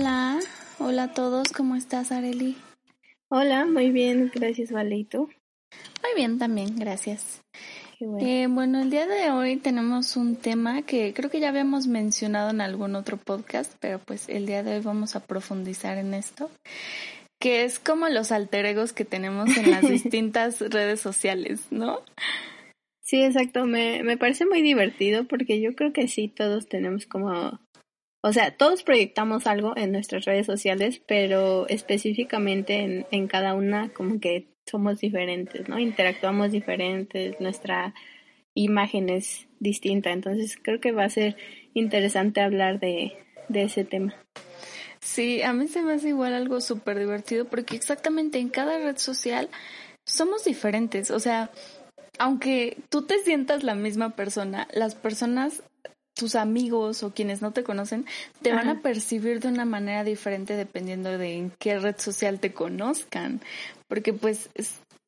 Hola, hola a todos, ¿cómo estás, Areli? Hola, muy bien, gracias, Valito. Muy bien también, gracias. Bueno. Eh, bueno, el día de hoy tenemos un tema que creo que ya habíamos mencionado en algún otro podcast, pero pues el día de hoy vamos a profundizar en esto, que es como los alter egos que tenemos en las distintas redes sociales, ¿no? Sí, exacto, me, me parece muy divertido porque yo creo que sí, todos tenemos como o sea, todos proyectamos algo en nuestras redes sociales, pero específicamente en, en cada una como que somos diferentes, ¿no? Interactuamos diferentes, nuestra imagen es distinta, entonces creo que va a ser interesante hablar de, de ese tema. Sí, a mí se me hace igual algo súper divertido porque exactamente en cada red social somos diferentes, o sea, aunque tú te sientas la misma persona, las personas tus amigos o quienes no te conocen te van a percibir de una manera diferente dependiendo de en qué red social te conozcan, porque pues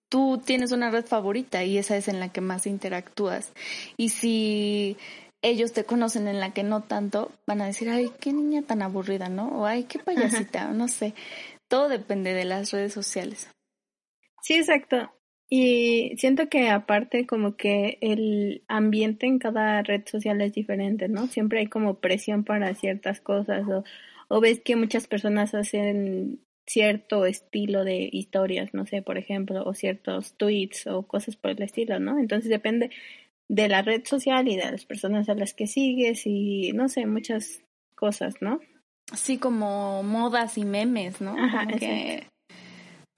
tú tienes una red favorita y esa es en la que más interactúas. Y si ellos te conocen en la que no tanto, van a decir, ay, qué niña tan aburrida, ¿no? O ay, qué payasita, no sé. Todo depende de las redes sociales. Sí, exacto. Y siento que aparte como que el ambiente en cada red social es diferente, ¿no? Siempre hay como presión para ciertas cosas o, o ves que muchas personas hacen cierto estilo de historias, no sé, por ejemplo, o ciertos tweets o cosas por el estilo, ¿no? Entonces depende de la red social y de las personas a las que sigues y no sé, muchas cosas, ¿no? Sí, como modas y memes, ¿no? Ajá, que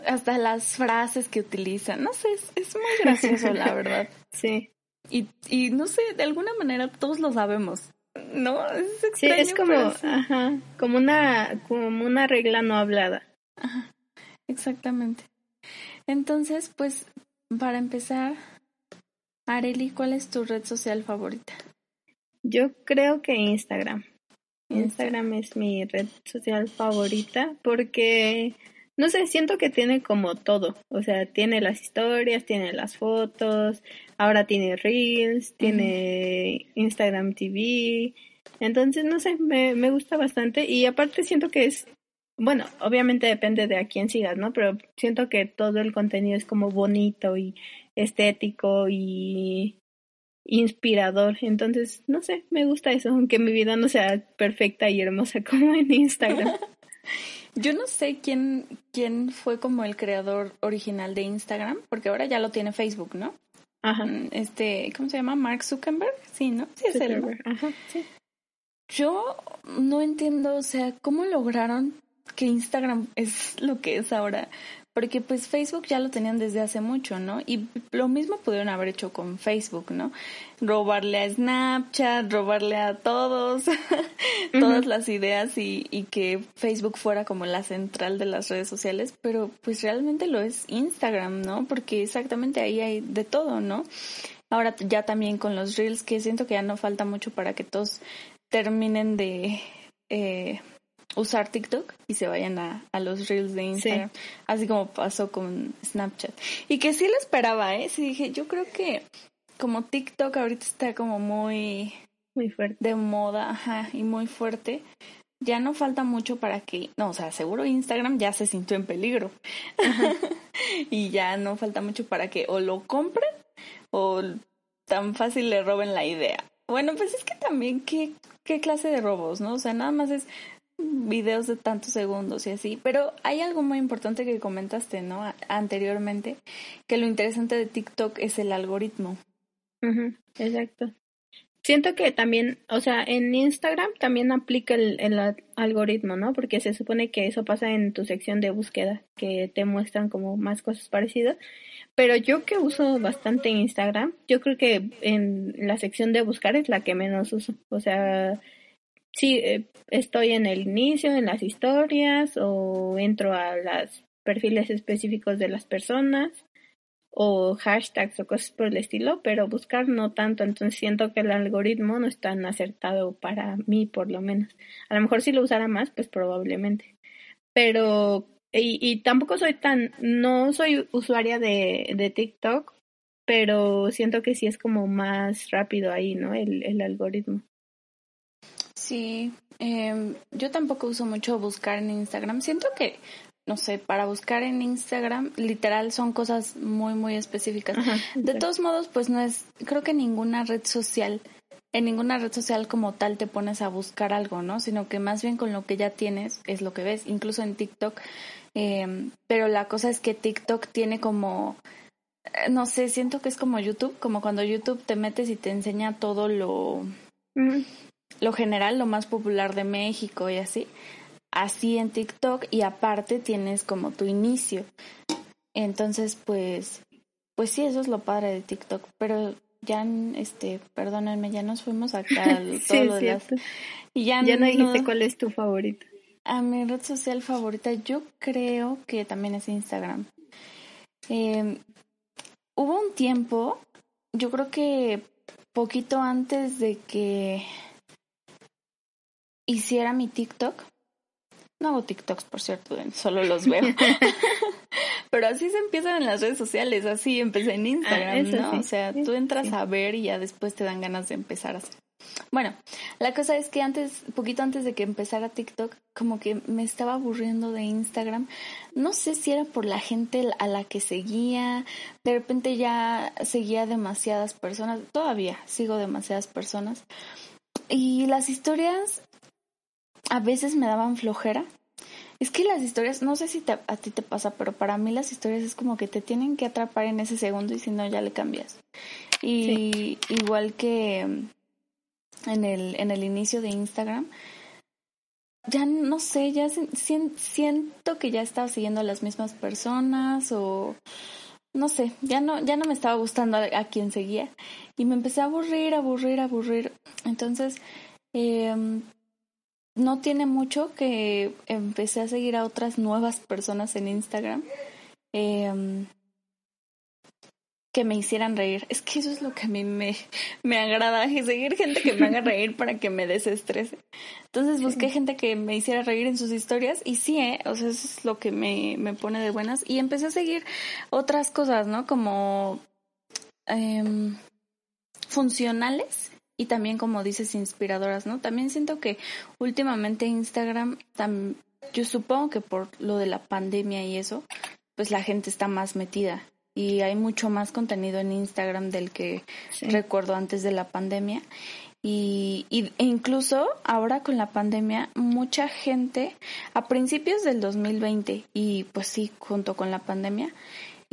hasta las frases que utilizan, no sé, es, muy gracioso, la verdad. Sí. Y, y no sé, de alguna manera todos lo sabemos. No, es extraño, Sí, es como, ajá, como una, como una regla no hablada. Ajá, exactamente. Entonces, pues, para empezar, Areli, ¿cuál es tu red social favorita? Yo creo que Instagram. Instagram es mi red social favorita porque no sé, siento que tiene como todo, o sea, tiene las historias, tiene las fotos, ahora tiene Reels, tiene Instagram TV, entonces no sé, me, me gusta bastante y aparte siento que es, bueno, obviamente depende de a quién sigas, ¿no? Pero siento que todo el contenido es como bonito y estético y inspirador, entonces no sé, me gusta eso, aunque mi vida no sea perfecta y hermosa como en Instagram. Yo no sé quién, quién fue como el creador original de Instagram, porque ahora ya lo tiene Facebook, ¿no? Ajá. Este, ¿cómo se llama? Mark Zuckerberg, sí, ¿no? Sí, es él. ¿no? Ajá, sí. Yo no entiendo, o sea, cómo lograron que Instagram es lo que es ahora. Porque pues Facebook ya lo tenían desde hace mucho, ¿no? Y lo mismo pudieron haber hecho con Facebook, ¿no? Robarle a Snapchat, robarle a todos, todas las ideas y, y que Facebook fuera como la central de las redes sociales, pero pues realmente lo es Instagram, ¿no? Porque exactamente ahí hay de todo, ¿no? Ahora ya también con los reels, que siento que ya no falta mucho para que todos terminen de... Eh, usar TikTok y se vayan a, a los reels de Instagram, sí. así como pasó con Snapchat. Y que sí lo esperaba, ¿eh? Sí dije, yo creo que como TikTok ahorita está como muy... Muy fuerte. De moda, ajá, y muy fuerte. Ya no falta mucho para que, no, o sea, seguro Instagram ya se sintió en peligro. y ya no falta mucho para que o lo compren o tan fácil le roben la idea. Bueno, pues es que también, ¿qué, qué clase de robos, no? O sea, nada más es videos de tantos segundos y así, pero hay algo muy importante que comentaste, ¿no? Anteriormente, que lo interesante de TikTok es el algoritmo. Uh exacto. Siento que también, o sea, en Instagram también aplica el, el, algoritmo, ¿no? Porque se supone que eso pasa en tu sección de búsqueda, que te muestran como más cosas parecidas. Pero yo que uso bastante Instagram, yo creo que en la sección de buscar es la que menos uso. O sea, sí, eh, estoy en el inicio, en las historias, o entro a los perfiles específicos de las personas, o hashtags o cosas por el estilo, pero buscar no tanto, entonces siento que el algoritmo no es tan acertado para mí, por lo menos. A lo mejor si lo usara más, pues probablemente. Pero, y, y tampoco soy tan, no soy usuaria de, de TikTok, pero siento que sí es como más rápido ahí, ¿no? El, el algoritmo. Sí, eh, yo tampoco uso mucho buscar en Instagram. Siento que, no sé, para buscar en Instagram, literal son cosas muy, muy específicas. de todos modos, pues no es, creo que ninguna red social, en ninguna red social como tal te pones a buscar algo, ¿no? Sino que más bien con lo que ya tienes es lo que ves, incluso en TikTok. Eh, pero la cosa es que TikTok tiene como eh, no sé, siento que es como YouTube, como cuando YouTube te metes y te enseña todo lo, lo general, lo más popular de México y así. Así en TikTok y aparte tienes como tu inicio. Entonces, pues, pues sí, eso es lo padre de TikTok, pero ya, este, perdónenme, ya nos fuimos acá todo lo de las... Y ya, ya no dijiste cuál es tu favorita. A mi red social favorita, yo creo que también es Instagram. Eh, hubo un tiempo, yo creo que poquito antes de que hiciera mi TikTok. No hago TikToks, por cierto, solo los veo. Pero así se empiezan en las redes sociales, así empecé en Instagram, ah, ¿no? o sea, tú entras a ver y ya después te dan ganas de empezar a hacer. Bueno, la cosa es que antes, poquito antes de que empezara TikTok, como que me estaba aburriendo de Instagram. No sé si era por la gente a la que seguía. De repente ya seguía demasiadas personas. Todavía sigo demasiadas personas. Y las historias a veces me daban flojera. Es que las historias, no sé si a ti te pasa, pero para mí las historias es como que te tienen que atrapar en ese segundo y si no ya le cambias. Y igual que en el, en el inicio de Instagram, ya no sé, ya siento que ya estaba siguiendo a las mismas personas o no sé, ya no, ya no me estaba gustando a, quien seguía y me empecé a aburrir, aburrir, aburrir. Entonces, em, no tiene mucho que empecé a seguir a otras nuevas personas en Instagram. Eh, que me hicieran reír. Es que eso es lo que a mí me, me agrada, y seguir gente que me haga reír para que me desestrese. Entonces busqué gente que me hiciera reír en sus historias y sí, ¿eh? o sea, eso es lo que me, me pone de buenas. Y empecé a seguir otras cosas, ¿no? Como eh, funcionales y también, como dices, inspiradoras, ¿no? También siento que últimamente Instagram, yo supongo que por lo de la pandemia y eso, pues la gente está más metida y hay mucho más contenido en Instagram del que recuerdo antes de la pandemia. Y, e incluso ahora con la pandemia, mucha gente, a principios del 2020, y pues sí, junto con la pandemia,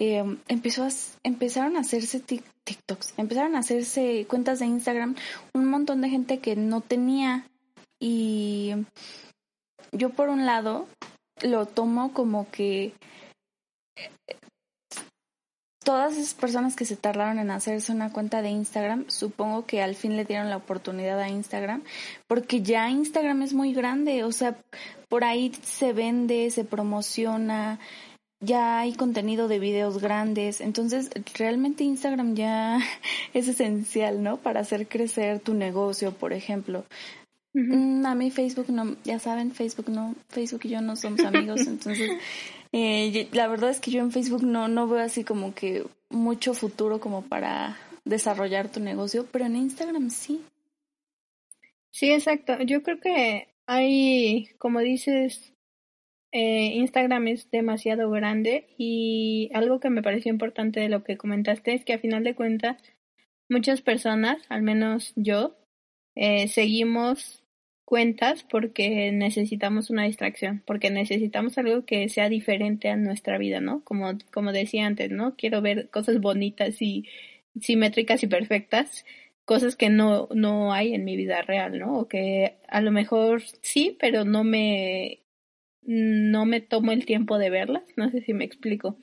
eh, empezó a, empezaron a hacerse TikToks, empezaron a hacerse cuentas de Instagram, un montón de gente que no tenía. Y yo por un lado lo tomo como que todas esas personas que se tardaron en hacerse una cuenta de Instagram, supongo que al fin le dieron la oportunidad a Instagram, porque ya Instagram es muy grande, o sea, por ahí se vende, se promociona, ya hay contenido de videos grandes, entonces realmente Instagram ya es esencial, ¿no? Para hacer crecer tu negocio, por ejemplo. Mm, a mí Facebook no, ya saben, Facebook no, Facebook y yo no somos amigos, entonces eh, la verdad es que yo en Facebook no, no veo así como que mucho futuro como para desarrollar tu negocio, pero en Instagram sí. Sí, exacto. Yo creo que hay, como dices, eh, Instagram es demasiado grande y algo que me pareció importante de lo que comentaste es que a final de cuentas muchas personas, al menos yo, eh, seguimos cuentas porque necesitamos una distracción, porque necesitamos algo que sea diferente a nuestra vida, ¿no? Como, como decía antes, ¿no? Quiero ver cosas bonitas y simétricas y perfectas, cosas que no, no hay en mi vida real, ¿no? O que a lo mejor sí, pero no me, no me tomo el tiempo de verlas, no sé si me explico.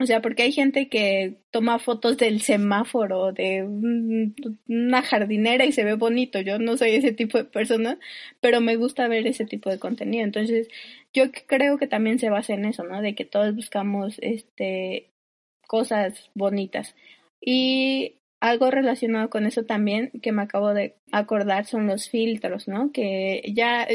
O sea, porque hay gente que toma fotos del semáforo, de una jardinera y se ve bonito. Yo no soy ese tipo de persona, pero me gusta ver ese tipo de contenido. Entonces, yo creo que también se basa en eso, ¿no? De que todos buscamos este cosas bonitas. Y algo relacionado con eso también que me acabo de acordar son los filtros, ¿no? Que ya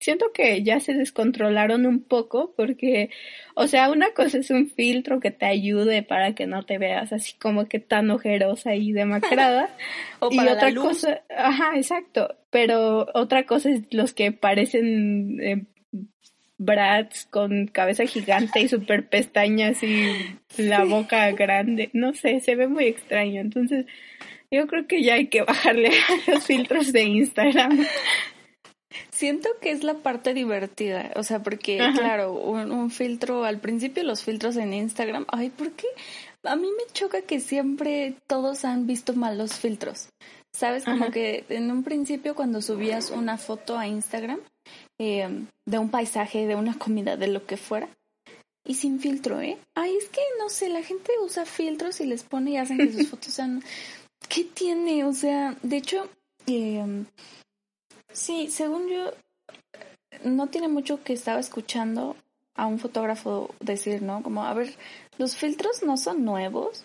siento que ya se descontrolaron un poco porque, o sea, una cosa es un filtro que te ayude para que no te veas así como que tan ojerosa y demacrada. o y otra cosa, ajá, exacto. Pero otra cosa es los que parecen eh, brats con cabeza gigante y super pestañas y la boca grande. No sé, se ve muy extraño. Entonces, yo creo que ya hay que bajarle a los filtros de Instagram. Siento que es la parte divertida, o sea, porque claro, un, filtro, al principio los filtros en Instagram, ay, ¿por qué? A mí me choca que siempre todos han visto mal los filtros. ¿Sabes? Como que en un principio cuando subías una foto a Instagram eh, de un paisaje, de una comida, de lo que fuera, y sin filtro, ¿eh? Ay, es que no sé, la gente usa filtros y les pone y hacen que sus fotos sean... ¿Qué tiene? O sea, de hecho, eh, Sí, según yo, no tiene mucho que estaba escuchando a un fotógrafo decir, ¿no? Como, a ver, los filtros no son nuevos.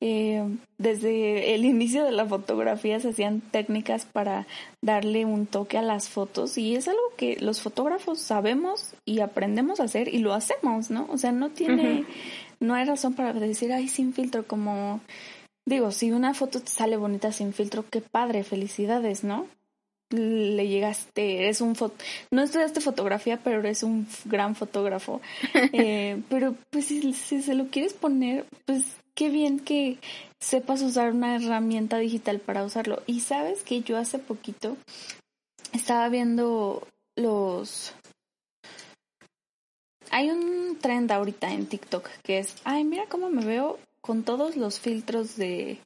Eh, desde el inicio de la fotografía se hacían técnicas para darle un toque a las fotos y es algo que los fotógrafos sabemos y aprendemos a hacer y lo hacemos, ¿no? O sea, no tiene, no hay razón para decir, ay, sin filtro, como, digo, si una foto te sale bonita sin filtro, qué padre, felicidades, ¿no? Le llegaste, eres un foto, no estudiaste fotografía, pero eres un gran fotógrafo. Eh, pero pues si, se lo quieres poner, pues qué bien que sepas usar una herramienta digital para usarlo. Y sabes que yo hace poquito estaba viendo los... Hay un trend ahorita en TikTok que es, ay, mira cómo me veo con todos los filtros de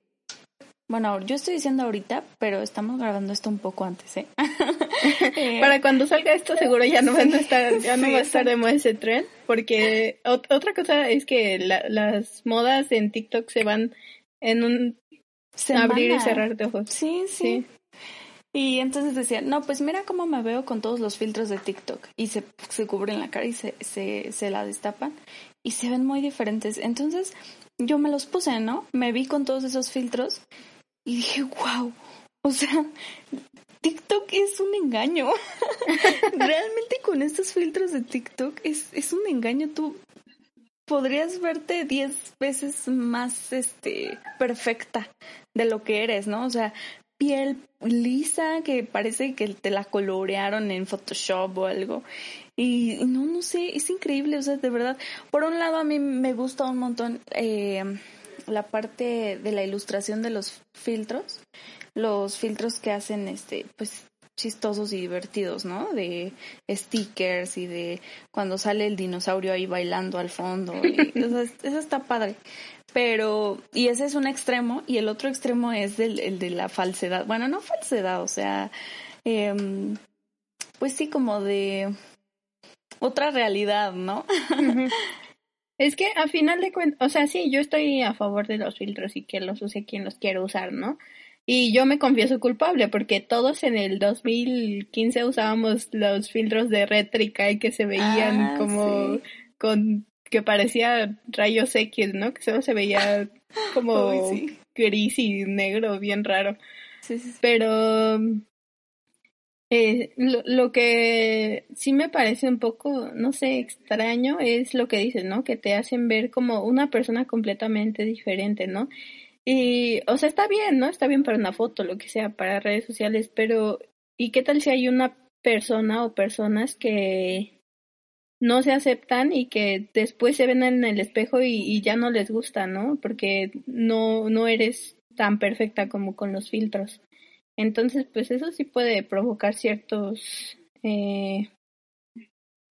bueno, yo estoy diciendo ahorita, pero estamos grabando esto un poco antes, ¿eh? eh Para cuando salga esto seguro ya no van a estar, ya no va a estar de moda ese tren, porque otra cosa es que las modas en TikTok se van en un abrir y cerrar de ojos. Sí, sí, Y entonces decía, no, pues mira cómo me veo con todos los filtros de TikTok. Y se, se cubren la cara y se, se, se la destapan. Y se ven muy diferentes. Entonces yo me los puse, ¿no? Me vi con todos esos filtros y dije, wow, o sea, TikTok es un engaño. Realmente con estos filtros de TikTok es, es un engaño. Tú podrías verte diez veces más este perfecta de lo que eres, ¿no? O sea, piel lisa que parece que te la colorearon en Photoshop o algo. Y no, no sé, es increíble, o sea, de verdad. Por un lado a mí me gusta un montón eh, la parte de la ilustración de los filtros, los filtros que hacen este, pues chistosos y divertidos, ¿no? De stickers y de cuando sale el dinosaurio ahí bailando al fondo. eso está padre. Pero, y ese es un extremo, y el otro extremo es el de la falsedad. Bueno, no falsedad, o sea, em, pues sí, como de otra realidad, ¿no? Es que a final de cuentas, o sea, sí, yo estoy a favor de los filtros y que los use quien los quiera usar, ¿no? Y yo me confieso culpable porque todos en el 2015 usábamos los filtros de rétrica y que se veían ah, como con que parecía rayos X, ¿no? Que solo se veía como gris y negro, bien raro. Sí, sí, Pero eh, lo, que sí me parece un poco, no sé, extraño es lo que dices, ¿no? Que te hacen ver como una persona completamente diferente, ¿no? Y, o sea, está bien, ¿no? Está bien para una foto, lo que sea, para redes sociales, pero ¿y qué tal si hay una persona o personas que no se aceptan y que después se ven en el espejo y, y ya no les gusta, ¿no? Porque no, no eres tan perfecta como con los filtros. Entonces, pues eso sí puede provocar ciertos eh,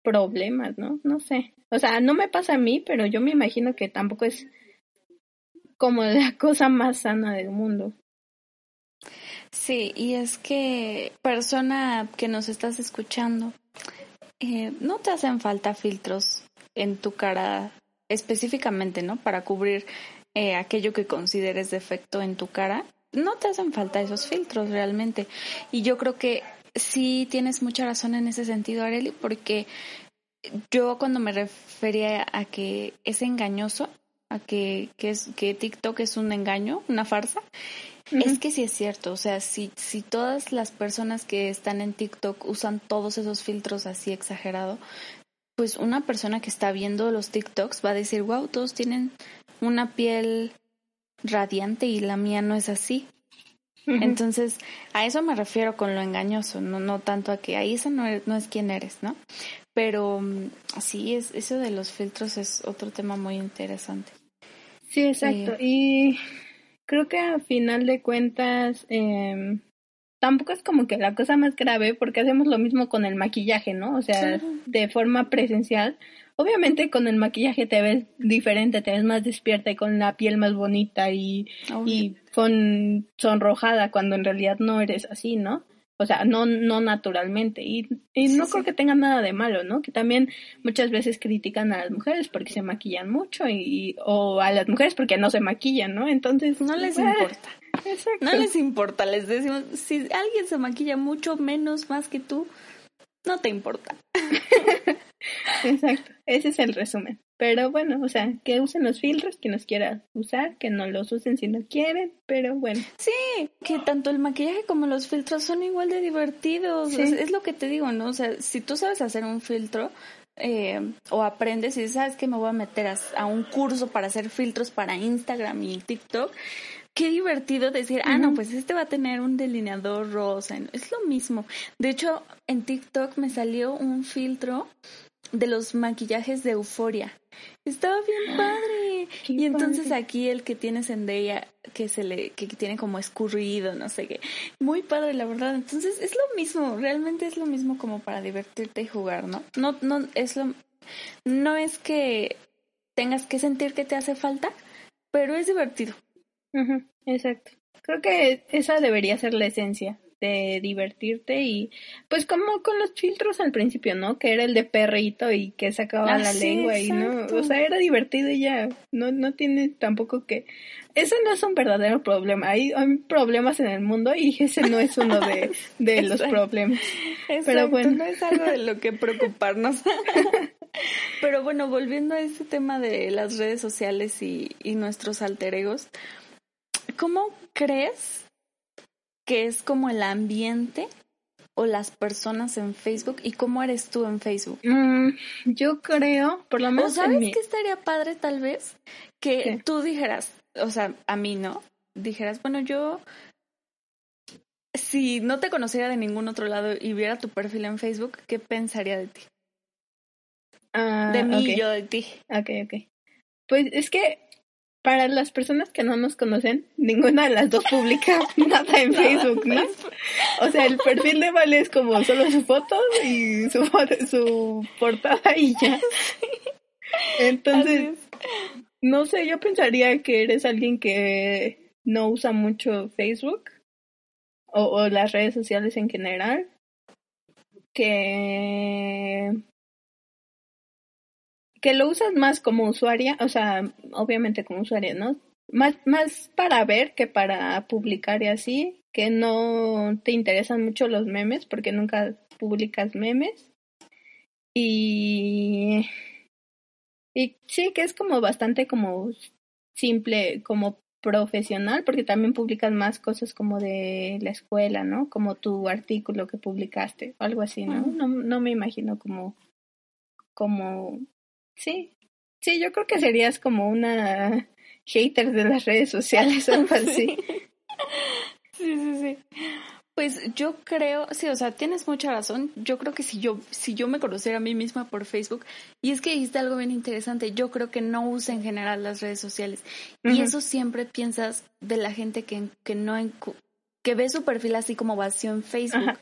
problemas, ¿no? No sé. O sea, no me pasa a mí, pero yo me imagino que tampoco es como la cosa más sana del mundo. Sí, y es que persona que nos estás escuchando, eh, no te hacen falta filtros en tu cara específicamente, ¿no? Para cubrir eh, aquello que consideres defecto en tu cara, no te hacen falta esos filtros realmente. Y yo creo que sí tienes mucha razón en ese sentido, Areli, porque yo cuando me refería a que es engañoso, a que, que, es, que TikTok es un engaño, una farsa, es que sí es cierto. O sea, si, si todas las personas que están en TikTok usan todos esos filtros así exagerado, pues una persona que está viendo los TikToks va a decir, wow, todos tienen una piel radiante y la mía no es así. Entonces, a eso me refiero con lo engañoso, no, no tanto a que ahí esa no, no es quien eres, ¿no? Pero mm, sí, es, eso de los filtros es otro tema muy interesante. Sí, exacto. Eh, y creo que a final de cuentas, eh, tampoco es como que la cosa más grave porque hacemos lo mismo con el maquillaje, ¿no? O sea, de forma presencial. Obviamente con el maquillaje te ves diferente, te ves más despierta y con la piel más bonita y, y con sonrojada cuando en realidad no eres así, ¿no? O sea, no, no naturalmente. Y, y no creo que tenga nada de malo, ¿no? Que también muchas veces critican a las mujeres porque se maquillan mucho y, o a las mujeres porque no se maquillan, ¿no? Entonces, no les importa. No les importa, les decimos, si alguien se maquilla mucho menos más que tú, no te importa. Exacto, ese es el resumen. Pero bueno, o sea, que usen los filtros, que nos quiera usar, que no los usen si no quieren, pero bueno. Sí, que tanto el maquillaje como los filtros son igual de divertidos. Es, lo que te digo, ¿no? O sea, si tú sabes hacer un filtro, eh, o aprendes y sabes que me voy a meter a, un curso para hacer filtros para Instagram y TikTok, qué divertido decir, ah, no, pues este va a tener un delineador rosa. Es lo mismo. De hecho, en TikTok me salió un filtro de los maquillajes de Euforia. Estaba bien padre. y entonces aquí el que tiene Zendaya, que se le, que tiene como escurrido, no sé qué. Muy padre, la verdad. Entonces es lo mismo, realmente es lo mismo como para divertirte y jugar, ¿no? No, no, es lo, no es que tengas que sentir que te hace falta, pero es divertido. Exacto. Creo que esa debería ser la esencia de divertirte y pues como con los filtros al principio, ¿no? Que era el de perrito y que sacaba ah, la lengua y no, o sea, era divertido y ya, no, no tiene tampoco que, eso no es un verdadero problema, hay, hay problemas en el mundo y ese no es uno de, de los problemas. Pero bueno. No es algo de lo que preocuparnos. Pero bueno, volviendo a este tema de las redes sociales y, y nuestros alter egos, ¿cómo crees que es como el ambiente o las personas en Facebook y cómo eres tú en Facebook? Mm, yo creo, por lo menos. ¿O sabes que estaría padre tal vez? Que tú dijeras, o sea, a mí no, dijeras, bueno, yo si no te conociera de ningún otro lado y viera tu perfil en Facebook, ¿qué pensaría de ti? Ah, de mí y yo de ti. Ok, ok. Pues es que para las personas que no nos conocen, ninguna de las dos publica nada en Facebook, ¿no? O sea, el perfil de Vale es como solo su foto y su, su portada y ya. Entonces, no sé, yo pensaría que eres alguien que no usa mucho Facebook o, o las redes sociales en general, que que lo usas más como usuaria, o sea, obviamente como usuaria, ¿no? Más, más para ver que para publicar y así, que no te interesan mucho los memes porque nunca publicas memes. Y, y sí, que es como bastante como simple, como profesional, porque también publicas más cosas como de la escuela, ¿no? Como tu artículo que publicaste, algo así, ¿no? No, no me imagino como, como Sí, sí, yo creo que serías como una hater de las redes sociales, algo así. Sí, sí, sí. Pues yo creo, sí, o sea, tienes mucha razón. Yo creo que si yo, si yo me conociera a mí misma por Facebook, y es que dijiste algo bien interesante, yo creo que no usa en general las redes sociales. Y eso siempre piensas de la gente que, que no que ve su perfil así como vacío en Facebook.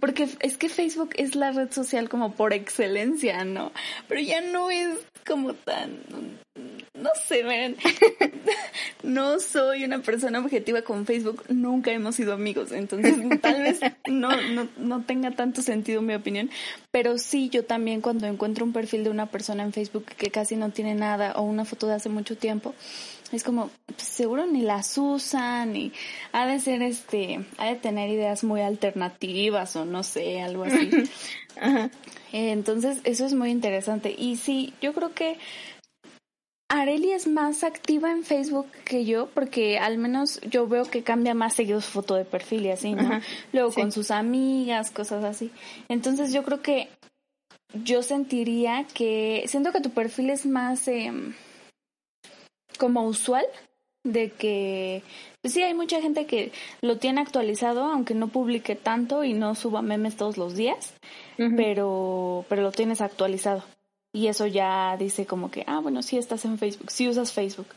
porque es que Facebook es la red social como por excelencia, ¿no? Pero ya no es como tan... no sé, miren, no soy una persona objetiva con Facebook, nunca hemos sido amigos, entonces tal vez no, no, no tenga tanto sentido mi opinión, pero sí yo también cuando encuentro un perfil de una persona en Facebook que casi no tiene nada o una foto de hace mucho tiempo, es como, pues, seguro ni las usan y ha de ser este, ha de tener ideas muy alternativas o no sé, algo así. Entonces, eso es muy interesante. Y sí, yo creo que Areli es más activa en Facebook que yo, porque al menos yo veo que cambia más seguido su foto de perfil y así, ¿no? Luego con sus amigas, cosas así. Entonces yo creo que yo sentiría que, siento que tu perfil es más em, como usual, de que pues sí hay mucha gente que lo tiene actualizado, aunque no publique tanto y no suba memes todos los días, pero, pero lo tienes actualizado. Y eso ya dice como que, ah, bueno, sí estás en Facebook, sí usas Facebook.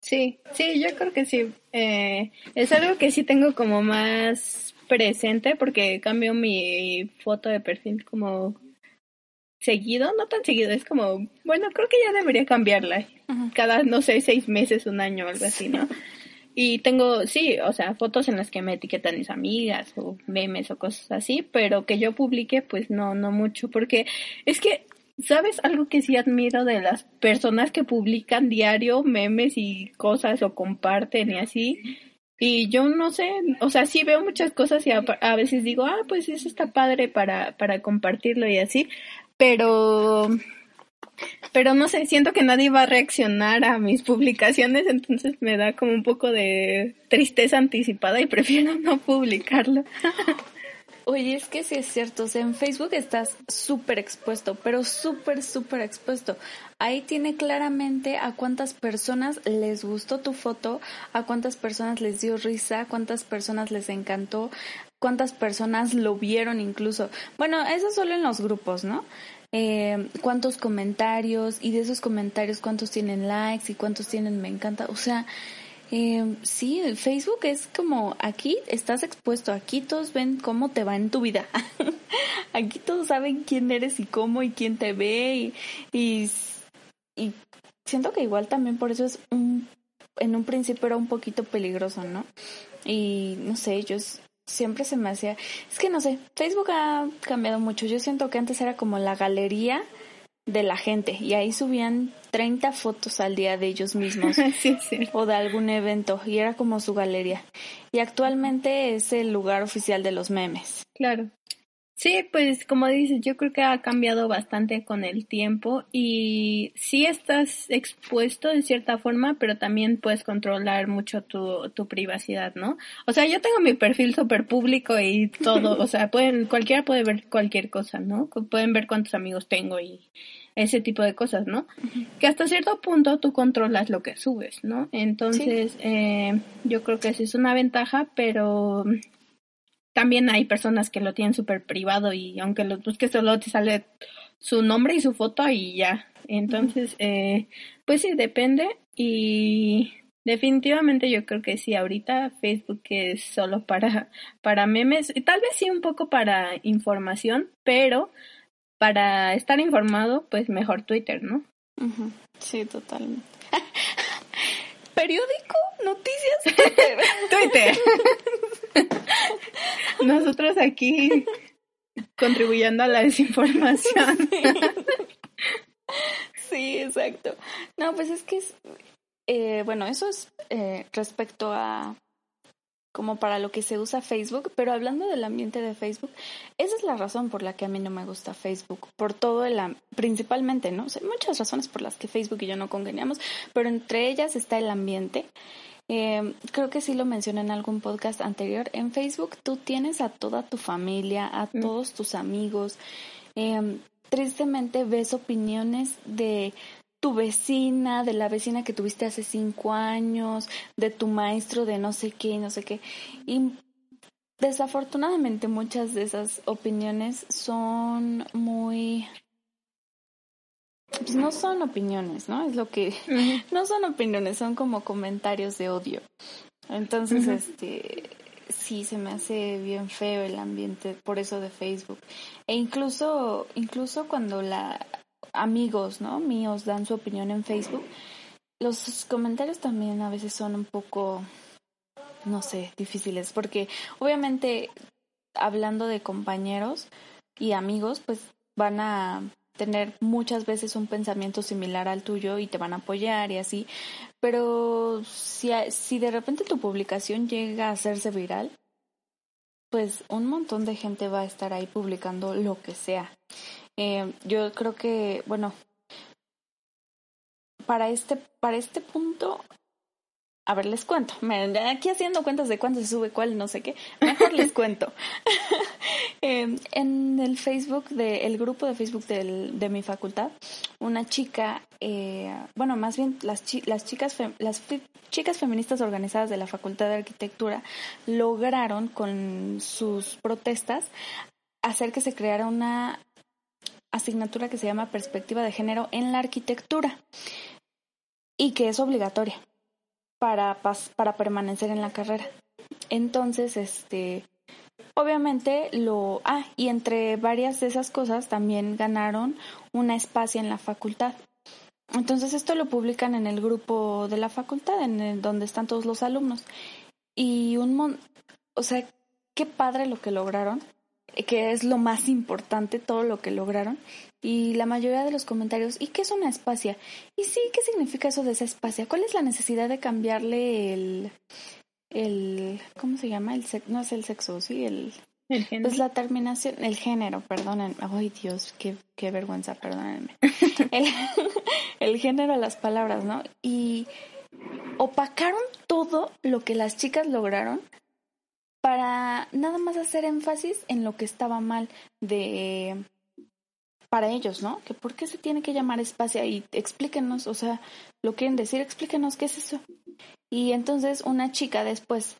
Sí, sí, yo creo que sí. Eh, es algo que sí tengo como más presente porque cambio mi foto de perfil como seguido, no tan seguido, es como, bueno, creo que ya debería cambiarla. Cada, no sé, seis meses, un año, algo así, ¿no? Y tengo, sí, o sea, fotos en las que me etiquetan mis amigas o memes o cosas así, pero que yo publique, pues no, no mucho, porque es que ¿Sabes algo que sí admiro de las personas que publican diario memes y cosas o comparten y así? Y yo no sé, o sea, sí veo muchas cosas y a, veces digo, ah, pues eso está padre para, para compartirlo y así, pero, pero no sé, siento que nadie va a reaccionar a mis publicaciones, entonces me da como un poco de tristeza anticipada y prefiero no publicarlo. Oye, es que sí es cierto, o sea, en Facebook estás súper expuesto, pero súper, súper expuesto. Ahí tiene claramente a cuántas personas les gustó tu foto, a cuántas personas les dio risa, a cuántas personas les encantó, cuántas personas lo vieron incluso. Bueno, eso solo en los grupos, ¿no? Eh, cuántos comentarios y de esos comentarios cuántos tienen likes y cuántos tienen me encanta. O sea, eh, sí, Facebook es como aquí estás expuesto, aquí todos ven cómo te va en tu vida, aquí todos saben quién eres y cómo y quién te ve y, y, siento que igual también por eso es un, en un principio era un poquito peligroso, ¿no? Y no sé, yo siempre se me hacía, es que no sé, Facebook ha cambiado mucho, yo siento que antes era como la galería de la gente y ahí subían 30 fotos al día de ellos mismos o de algún evento y era como su galería. Y actualmente es el lugar oficial de los memes. Claro. Sí, pues como dices, yo creo que ha cambiado bastante con el tiempo y sí estás expuesto de cierta forma, pero también puedes controlar mucho tu, tu privacidad, ¿no? O sea, yo tengo mi perfil súper público y todo, o sea, pueden, cualquiera puede ver cualquier cosa, ¿no? Pueden ver cuántos amigos tengo y ese tipo de cosas, ¿no? Que hasta cierto punto tú controlas lo que subes, ¿no? Entonces, eh, yo creo que esa es una ventaja, pero también hay personas que lo tienen súper privado y aunque lo busques solo te sale su nombre y su foto y ya. Entonces, eh, pues sí, depende y definitivamente yo creo que sí, ahorita Facebook es solo para, para memes, y tal vez sí un poco para información, pero para estar informado, pues mejor Twitter, ¿no? Sí, totalmente. ¿Periódico? ¿Noticias? Twitter. Nosotros aquí contribuyendo a la desinformación. Sí, exacto. No, pues es que es, eh, bueno, eso es eh, respecto a como para lo que se usa Facebook, pero hablando del ambiente de Facebook, esa es la razón por la que a mí no me gusta Facebook, por todo el, principalmente, ¿no? hay muchas razones por las que Facebook y yo no congeniamos, pero entre ellas está el ambiente. Eh, creo que sí lo mencioné en algún podcast anterior. En Facebook tú tienes a toda tu familia, a mm. todos tus amigos. Eh, tristemente ves opiniones de tu vecina, de la vecina que tuviste hace cinco años, de tu maestro de no sé qué, no sé qué. Y desafortunadamente muchas de esas opiniones son muy pues no son opiniones, ¿no? Es lo que no son opiniones, son como comentarios de odio. Entonces, este sí se me hace bien feo el ambiente por eso de Facebook. E incluso incluso cuando la amigos, ¿no? Míos dan su opinión en Facebook. Los comentarios también a veces son un poco, no sé, difíciles, porque obviamente hablando de compañeros y amigos, pues van a tener muchas veces un pensamiento similar al tuyo y te van a apoyar y así. Pero si, si de repente tu publicación llega a hacerse viral, pues un montón de gente va a estar ahí publicando lo que sea. Eh, yo creo que, bueno, para este, para este punto a ver, les cuento. Aquí haciendo cuentas de cuándo se sube cuál, no sé qué. Mejor les cuento. Em, en el Facebook, de, el grupo de Facebook del, de mi facultad, una chica, eh, bueno, más bien las, las, chicas las chicas feministas organizadas de la Facultad de Arquitectura lograron con sus protestas hacer que se creara una asignatura que se llama Perspectiva de Género en la Arquitectura y que es obligatoria para, para permanecer en la carrera. Entonces, este, obviamente lo, ah, y entre varias de esas cosas también ganaron una espacia en la facultad. Entonces esto lo publican en el grupo de la facultad, en el, donde están todos los alumnos. Y un mon, o sea, qué padre lo que lograron, que es lo más importante, todo lo que lograron y la mayoría de los comentarios, ¿y qué es una espacia? Y sí, ¿qué significa eso de esa espacia? ¿Cuál es la necesidad de cambiarle el, el ¿cómo se llama? El no es el sexo, sí, el, el género. Pues la terminación, el género, perdonen, ay Dios, qué, qué vergüenza, perdónenme. el, el género, las palabras, ¿no? Y opacaron todo lo que las chicas lograron para nada más hacer énfasis en lo que estaba mal de para ellos, ¿no? Que por qué se tiene que llamar espacio y explíquenos, o sea, lo quieren decir, explíquenos qué es eso. Y entonces una chica después,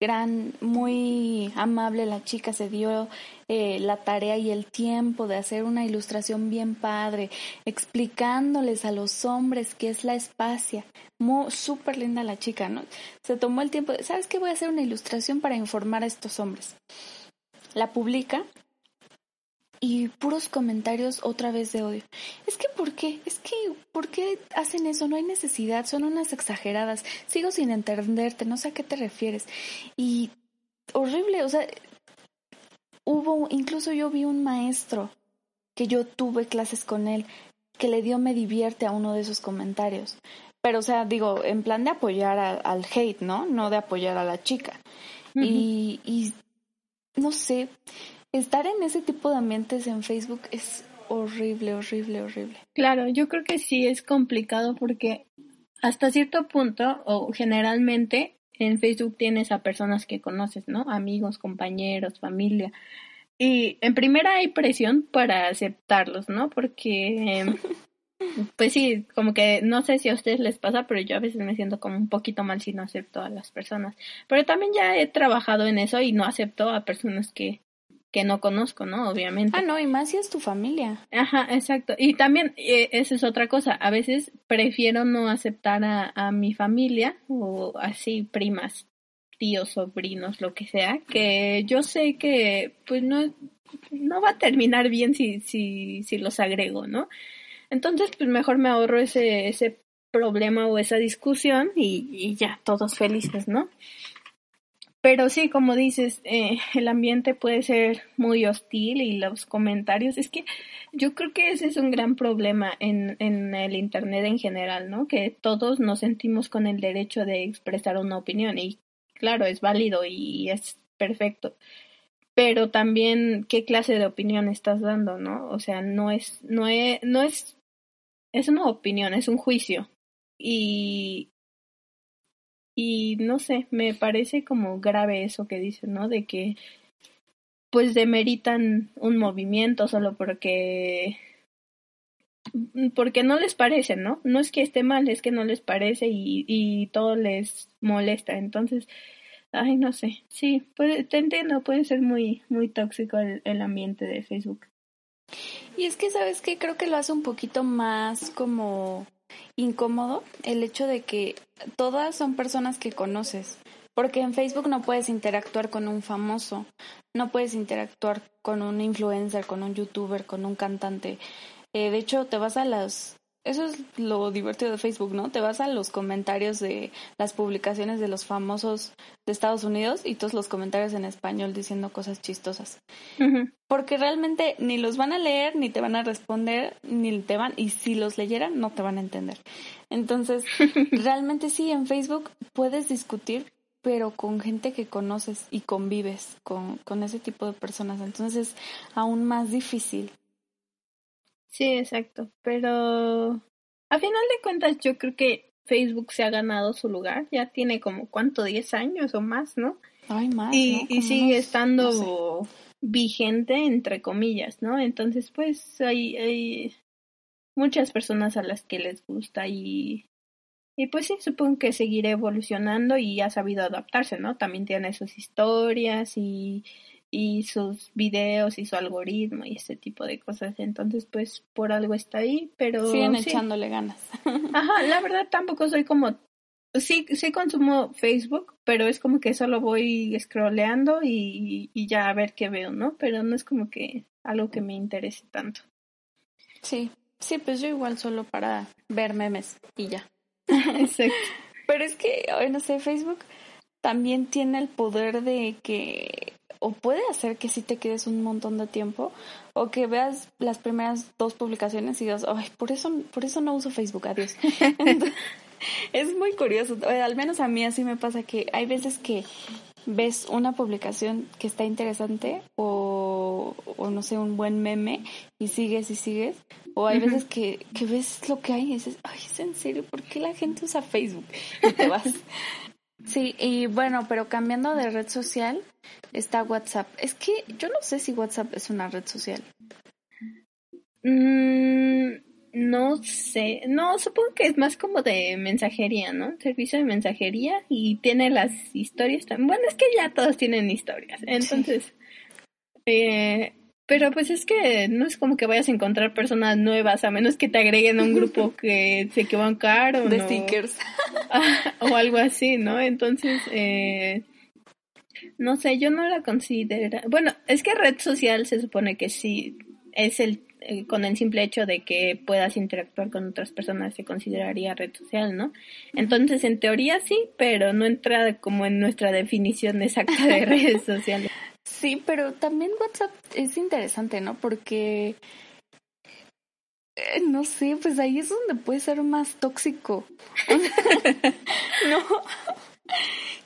gran, muy amable la chica, se dio eh, la tarea y el tiempo de hacer una ilustración bien padre, explicándoles a los hombres qué es la espacia. Súper linda la chica, ¿no? Se tomó el tiempo, de, ¿sabes qué? Voy a hacer una ilustración para informar a estos hombres. La publica y puros comentarios otra vez de odio. Es que, ¿por qué? Es que, ¿por qué hacen eso? No hay necesidad, son unas exageradas. Sigo sin entenderte, no sé a qué te refieres. Y horrible, o sea, hubo, incluso yo vi un maestro que yo tuve clases con él, que le dio me divierte a uno de esos comentarios. Pero, o sea, digo, en plan de apoyar al hate, ¿no? No de apoyar a la chica. y, y, no sé, estar en ese tipo de ambientes en Facebook es horrible, horrible, horrible. Claro, yo creo que sí es complicado porque hasta cierto punto o generalmente en Facebook tienes a personas que conoces, ¿no? Amigos, compañeros, familia. Y en primera hay presión para aceptarlos, ¿no? Porque, pues sí, como que no sé si a ustedes les pasa, pero yo a veces me siento como un poquito mal si no acepto a las personas. Pero también ya he trabajado en eso y no acepto a personas que que no conozco, ¿no? Obviamente. Ah, no, y más si es tu familia. Ajá, exacto. Y también, eh, esa es otra cosa, a veces prefiero no aceptar a, a mi familia o así primas, tíos, sobrinos, lo que sea, que yo sé que pues no, no va a terminar bien si, si, si los agrego, ¿no? Entonces, pues mejor me ahorro ese, ese problema o esa discusión y, y ya, todos felices, ¿no? Pero sí, como dices, eh, el ambiente puede ser muy hostil y los comentarios, es que yo creo que ese es un gran problema en, en el Internet en general, ¿no? Que todos nos sentimos con el derecho de expresar una opinión y claro, es válido y es perfecto. Pero también qué clase de opinión estás dando, ¿no? O sea, no es, no es, no es, es una opinión, es un juicio. Y y no sé, me parece como grave eso que dicen, ¿no? De que pues demeritan un movimiento solo porque porque no les parece, ¿no? No es que esté mal, es que no les parece y, y todo les molesta. Entonces, ay, no sé. Sí, puede, te entiendo, puede ser muy, muy tóxico el, el ambiente de Facebook. Y es que, ¿sabes qué? Creo que lo hace un poquito más como incómodo el hecho de que todas son personas que conoces, porque en Facebook no puedes interactuar con un famoso, no puedes interactuar con un influencer, con un youtuber, con un cantante. Eh, de hecho, te vas a las eso es lo divertido de Facebook, ¿no? Te vas a los comentarios de las publicaciones de los famosos de Estados Unidos y todos los comentarios en español diciendo cosas chistosas. Porque realmente ni los van a leer, ni te van a responder, ni te van, y si los leyeran, no te van a entender. Entonces, realmente sí, en Facebook puedes discutir, pero con gente que conoces y convives con, con ese tipo de personas. Entonces, es aún más difícil Sí, exacto. Pero a final de cuentas yo creo que Facebook se ha ganado su lugar. Ya tiene como, ¿cuánto? 10 años o más, ¿no? Ay, más. Y, y sigue estando vigente, entre comillas, ¿no? Entonces, pues hay, hay muchas personas a las que les gusta y, y pues sí, supongo que seguirá evolucionando y ha sabido adaptarse, ¿no? También tiene sus historias y y sus videos y su algoritmo y ese tipo de cosas. Entonces, pues por algo está ahí, pero... Siguen echándole ganas. Ajá, la verdad tampoco soy como... Sí, sí consumo Facebook, pero es como que solo voy scrolleando y, y ya a ver qué veo, ¿no? Pero no es como que algo que me interese tanto. Sí, sí, pues yo igual solo para ver memes y ya. Exacto. Pero es que, no sé, Facebook también tiene el poder de que o puede hacer que sí te quedes un montón de tiempo o que veas las primeras dos publicaciones y digas, ay, por eso, por eso no uso Facebook, adiós. es muy curioso, al menos a mí así me pasa que hay veces que ves una publicación que está interesante o, o no sé, un buen meme y sigues y sigues. O hay veces que, que ves lo que hay y dices, ay, es en serio, ¿por qué la gente usa Facebook? Y te vas. Sí, y bueno, pero cambiando de red social, está WhatsApp. Es que yo no sé si WhatsApp es una red social. Mm, no sé, no, supongo que es más como de mensajería, ¿no? Servicio de mensajería y tiene las historias también. Bueno, es que ya todos tienen historias, entonces... Eh, pero pues es que no es como que vayas a encontrar personas nuevas, a menos que te agreguen a un grupo que se equivocan o de stickers. o algo así, ¿no? Entonces, eh, no sé, yo no la considero. Bueno, es que red social se supone que sí es el eh, con el simple hecho de que puedas interactuar con otras personas se consideraría red social, ¿no? Entonces, en teoría sí, pero no entra como en nuestra definición exacta de redes sociales. Sí, pero también WhatsApp es interesante, ¿no? Porque, eh, no sé, pues ahí es donde puede ser más tóxico. ¿No?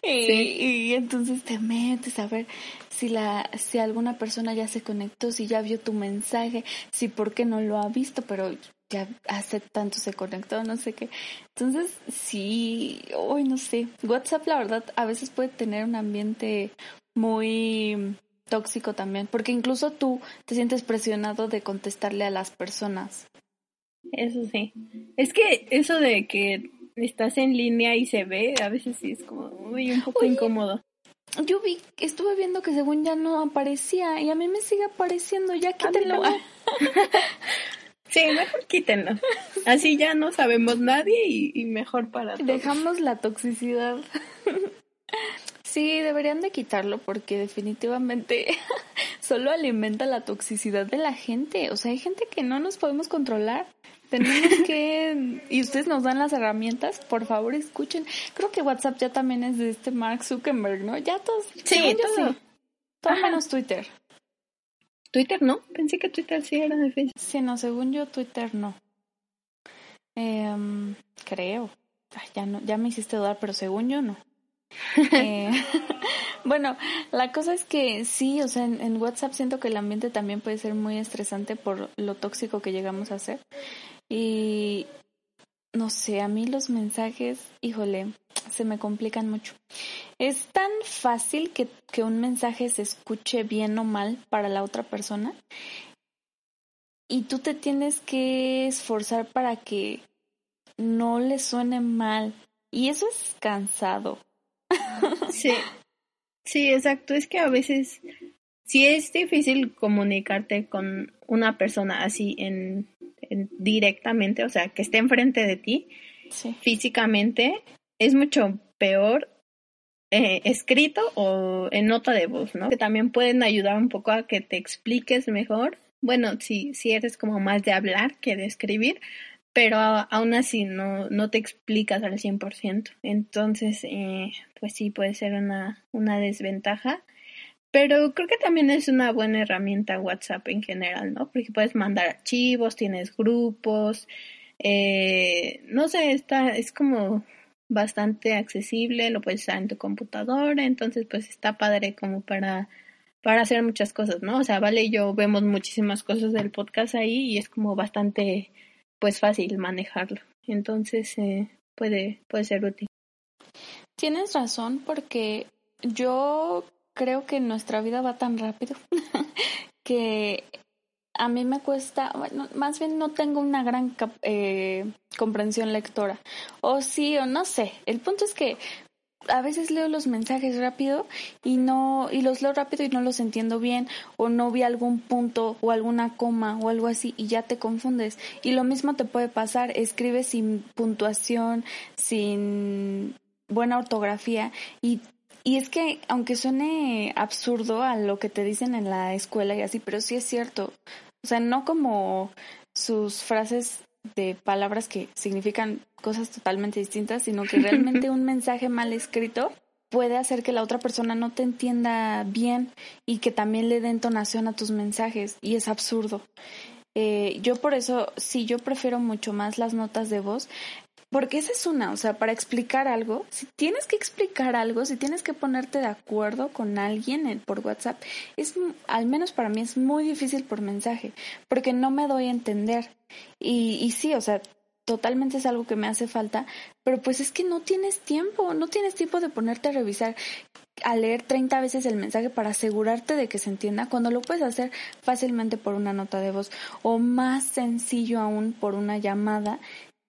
Y, y, entonces te metes a ver si la si alguna persona ya se conectó, si ya vio tu mensaje, si por qué no lo ha visto, pero ya hace tanto se conectó, no sé qué. Entonces, sí, hoy no sé. WhatsApp la verdad a veces puede tener un ambiente muy tóxico también, porque incluso tú te sientes presionado de contestarle a las personas. Eso sí. Es que eso de que estás en línea y se ve, a veces sí es como muy un poco incómodo. Yo vi, estuve viendo que según ya no aparecía y a mí me sigue apareciendo, ya quítenlo. sí, mejor quítenlo. Así ya no sabemos nadie y, y mejor para todos. Dejamos la toxicidad. Sí, deberían de quitarlo porque definitivamente solo alimenta la toxicidad de la gente. O sea, hay gente que no nos podemos controlar. Tenemos que... y ustedes nos dan las herramientas, por favor escuchen. Creo que WhatsApp ya también es de este Mark Zuckerberg, ¿no? Ya todos... Sí, todo. Sí. Todo menos Twitter. Twitter no, pensé que Twitter sí era de Facebook. Sí, no, según yo Twitter no. Eh, creo. ya, no, ya me hiciste dudar, pero según yo no. Eh, bueno, la cosa es que sí, o sea, en, WhatsApp siento que el ambiente también puede ser muy estresante por lo tóxico que llegamos a ser. Y no sé, a mí los mensajes, híjole, se me complican mucho. Es tan fácil que, que un mensaje se escuche bien o mal para la otra persona. Y tú te tienes que esforzar para que no le suene mal. Y eso es cansado. Sí, sí, exacto. Es que a veces sí es difícil comunicarte con una persona así en, directamente, o sea, que esté enfrente de ti físicamente. Es mucho peor eh, escrito o en nota de voz, ¿no? Que también pueden ayudar un poco a que te expliques mejor bueno, si, si eres como más de hablar que de escribir, pero aún así no, no te explicas al 100%. Entonces, eh, pues sí, puede ser una, una desventaja. Pero creo que también es una buena herramienta WhatsApp en general, ¿no? Porque puedes mandar archivos, tienes grupos, eh, no sé, está, es como bastante accesible, lo puedes usar en tu computadora, entonces pues está padre como para, para hacer muchas cosas, ¿no? O sea, Vale yo vemos muchísimas cosas del podcast ahí y es como bastante pues fácil manejarlo. Entonces eh, puede, puede ser útil. Tienes razón porque yo creo que nuestra vida va tan rápido que a mí me cuesta, bueno, más bien no tengo una gran eh, comprensión lectora. O sí, o no sé. El punto es que a veces leo los mensajes rápido y no y los leo rápido y no los entiendo bien o no vi algún punto o alguna coma o algo así y ya te confundes y lo mismo te puede pasar escribes sin puntuación sin buena ortografía y y es que, aunque suene absurdo a lo que te dicen en la escuela y así, pero sí es cierto. O sea, no como sus frases de palabras que significan cosas totalmente distintas, sino que realmente un mensaje mal escrito puede hacer que la otra persona no te entienda bien y que también le dé entonación a tus mensajes y es absurdo. Eh, yo por eso, sí, yo prefiero mucho más las notas de voz. Porque esa es una, o sea, para explicar algo, si tienes que explicar algo, si tienes que ponerte de acuerdo con alguien por WhatsApp, es, al menos para mí es muy difícil por mensaje, porque no me doy a entender. Y, y sí, o sea, totalmente es algo que me hace falta, pero pues es que no tienes tiempo, no tienes tiempo de ponerte a revisar, a leer 30 veces el mensaje para asegurarte de que se entienda, cuando lo puedes hacer fácilmente por una nota de voz o más sencillo aún por una llamada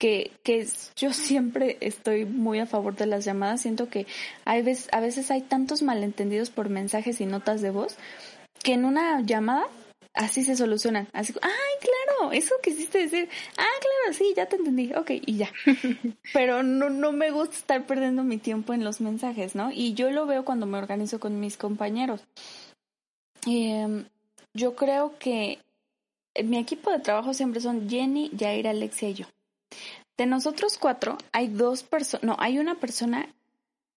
que, que yo siempre estoy muy a favor de las llamadas. Siento que hay veces, a veces hay tantos malentendidos por mensajes y notas de voz que en una llamada así se solucionan. Así, ay, claro, eso quisiste decir. Ah, claro, sí, ya te entendí. Ok, y ya. Pero no, no me gusta estar perdiendo mi tiempo en los mensajes, ¿no? Y yo lo veo cuando me organizo con mis compañeros. Eh, yo creo que mi equipo de trabajo siempre son Jenny, Jair, Alexia y yo. De nosotros cuatro, hay dos personas, no, hay una persona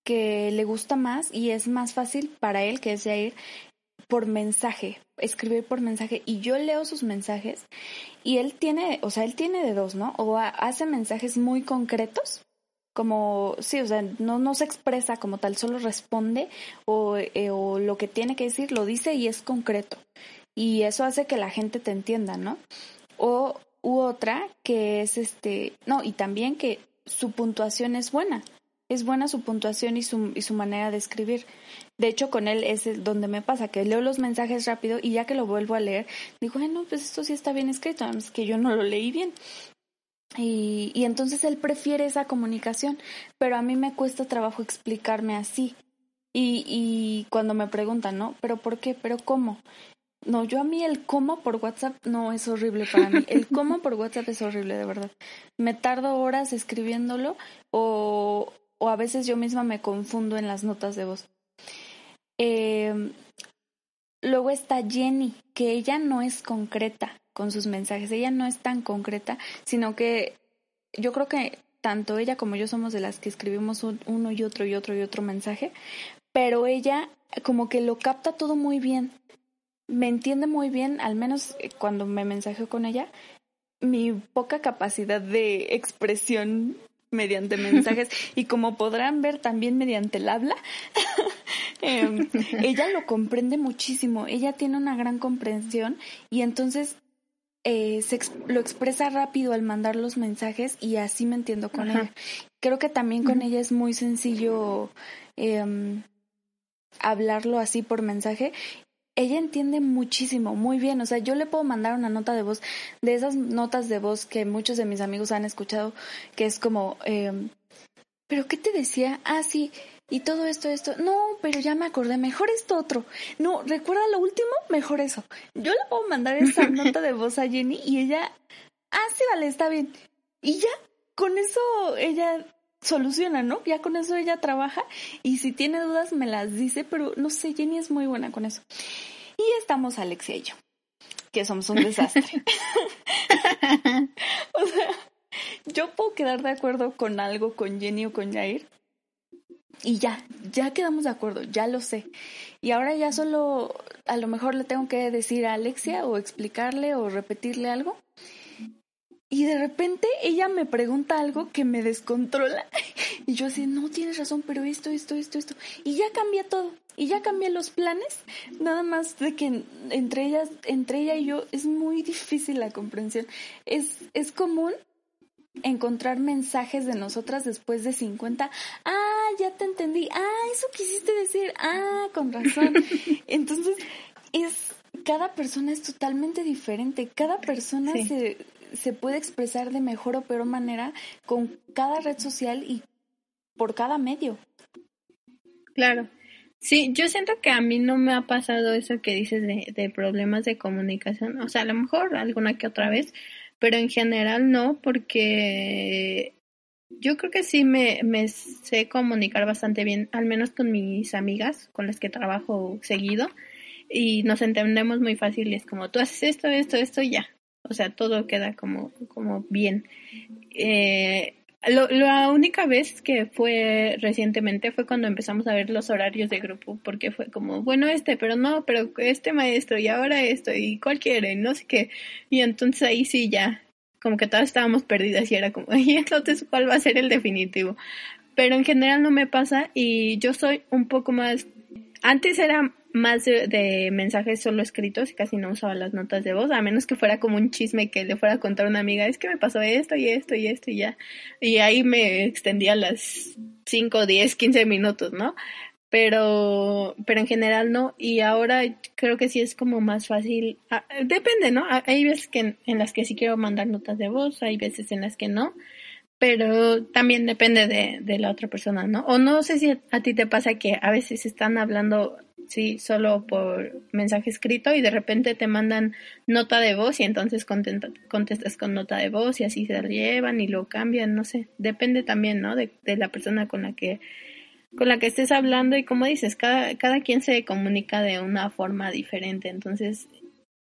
que le gusta más y es más fácil para él, que es ir por mensaje, escribir por mensaje. Y yo leo sus mensajes y él tiene, o sea, él tiene de dos, ¿no? O hace mensajes muy concretos, como, sí, o sea, no, no se expresa como tal, solo responde o, eh, o lo que tiene que decir lo dice y es concreto. Y eso hace que la gente te entienda, ¿no? O u otra que es este, no, y también que su puntuación es buena. Es buena su puntuación y su, y su manera de escribir. De hecho, con él es donde me pasa, que leo los mensajes rápido y ya que lo vuelvo a leer, digo, no, pues esto sí está bien escrito, es que yo no lo leí bien. Y, y entonces él prefiere esa comunicación, pero a mí me cuesta trabajo explicarme así. Y, y cuando me preguntan, ¿no? ¿Pero por qué? ¿Pero cómo? No, yo a mí el cómo por WhatsApp no es horrible para mí. El cómo por WhatsApp es horrible, de verdad. Me tardo horas escribiéndolo o, o a veces yo misma me confundo en las notas de voz. Eh, luego está Jenny, que ella no es concreta con sus mensajes. Ella no es tan concreta, sino que yo creo que tanto ella como yo somos de las que escribimos uno y otro y otro y otro mensaje, pero ella como que lo capta todo muy bien me entiende muy bien, al menos eh, cuando me mensajeo con ella, mi poca capacidad de expresión mediante mensajes y como podrán ver también mediante el habla, em, ella lo comprende muchísimo, ella tiene una gran comprensión y entonces eh, se lo expresa rápido al mandar los mensajes y así me entiendo con ella. Creo que también con ella es muy sencillo eh, hablarlo así por mensaje ella entiende muchísimo, muy bien. O sea, yo le puedo mandar una nota de voz, de esas notas de voz que muchos de mis amigos han escuchado, que es como, eh, ¿pero qué te decía? Ah, sí, y todo esto, esto. No, pero ya me acordé, mejor esto otro. No, recuerda lo último, mejor eso. Yo le puedo mandar esa nota de voz a Jenny y ella, ah, sí, vale, está bien. Y ya, con eso ella soluciona, ¿no? Ya con eso ella trabaja y si tiene dudas me las dice, pero no sé, Jenny es muy buena con eso. Y estamos Alexia y yo. que somos un desastre. o sea, yo puedo quedar de acuerdo con algo con Jenny o con Jair y ya, ya quedamos de acuerdo, ya lo sé. Y ahora ya solo a lo mejor le tengo que decir a Alexia o explicarle o repetirle algo. Y de repente ella me pregunta algo que me descontrola. Y yo así, no tienes razón, pero esto, esto, esto, esto. Y ya cambia todo. Y ya cambié los planes. Nada más de que entre ellas, entre ella y yo, es muy difícil la comprensión. Es, es común encontrar mensajes de nosotras después de 50. Ah, ya te entendí. Ah, eso quisiste decir. Ah, con razón. Entonces, es cada persona es totalmente diferente. Cada persona se, se puede expresar de mejor o peor manera con cada red social y por cada medio. Claro. Sí, yo siento que a mí no me ha pasado eso que dices de, de problemas de comunicación. O sea, a lo mejor alguna que otra vez, pero en general no, porque yo creo que sí me, me sé comunicar bastante bien, al menos con mis amigas con las que trabajo seguido, y nos entendemos muy fácil y es como tú haces esto, esto, esto y ya. O sea, todo queda como, como bien. Eh, lo, la única vez que fue recientemente fue cuando empezamos a ver los horarios de grupo, porque fue como, bueno, este, pero no, pero este maestro y ahora esto y cuál quiere, no sé qué. Y entonces ahí sí ya, como que todas estábamos perdidas y era como, y entonces cuál va a ser el definitivo. Pero en general no me pasa y yo soy un poco más, antes era más de, mensajes solo escritos y casi no usaba las notas de voz, a menos que fuera como un chisme que le fuera a contar a una amiga, es que me pasó esto y esto y esto y ya. Y ahí me extendía las 5, 10, 15 minutos, ¿no? Pero, pero en general no. Y ahora creo que sí es como más fácil. Ah, depende, ¿no? Hay veces que en, las que sí quiero mandar notas de voz, hay veces en las que no pero también depende de, de, la otra persona, ¿no? O no sé si a ti te pasa que a veces están hablando sí, solo por mensaje escrito y de repente te mandan nota de voz y entonces contestas con nota de voz y así se llevan y lo cambian, no sé, depende también, ¿no? De, de la persona con la que con la que estés hablando y como dices, cada, cada quien se comunica de una forma diferente, entonces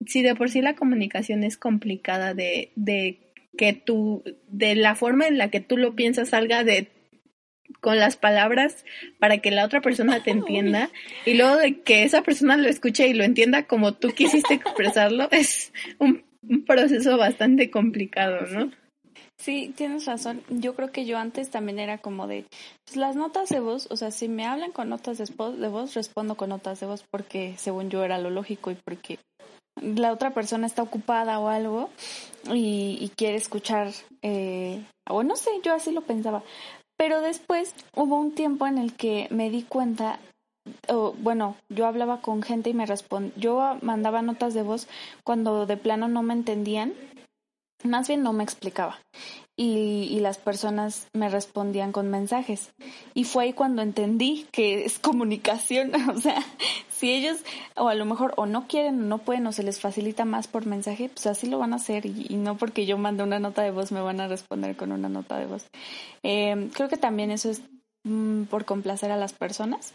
si de por sí la comunicación es complicada de, de que tú, de la forma en la que tú lo piensas salga de con las palabras para que la otra persona te entienda y luego de que esa persona lo escuche y lo entienda como tú quisiste expresarlo es un, proceso bastante complicado, ¿no? Sí, tienes razón. Yo creo que yo antes también era como de pues, las notas de voz, o sea, si me hablan con notas de voz, respondo con notas de voz porque según yo era lo lógico y porque la otra persona está ocupada o algo y, quiere escuchar, eh, o no sé, yo así lo pensaba. Pero después hubo un tiempo en el que me di cuenta, o bueno, yo hablaba con gente y me respondía, yo mandaba notas de voz cuando de plano no me entendían, más bien no me explicaba y, las personas me respondían con mensajes. Y fue ahí cuando entendí que es comunicación. o sea, si ellos o a lo mejor o no quieren o no pueden o se les facilita más por mensaje, pues así lo van a hacer y, no porque yo mande una nota de voz me van a responder con una nota de voz. Eh, creo que también eso es mm, por complacer a las personas.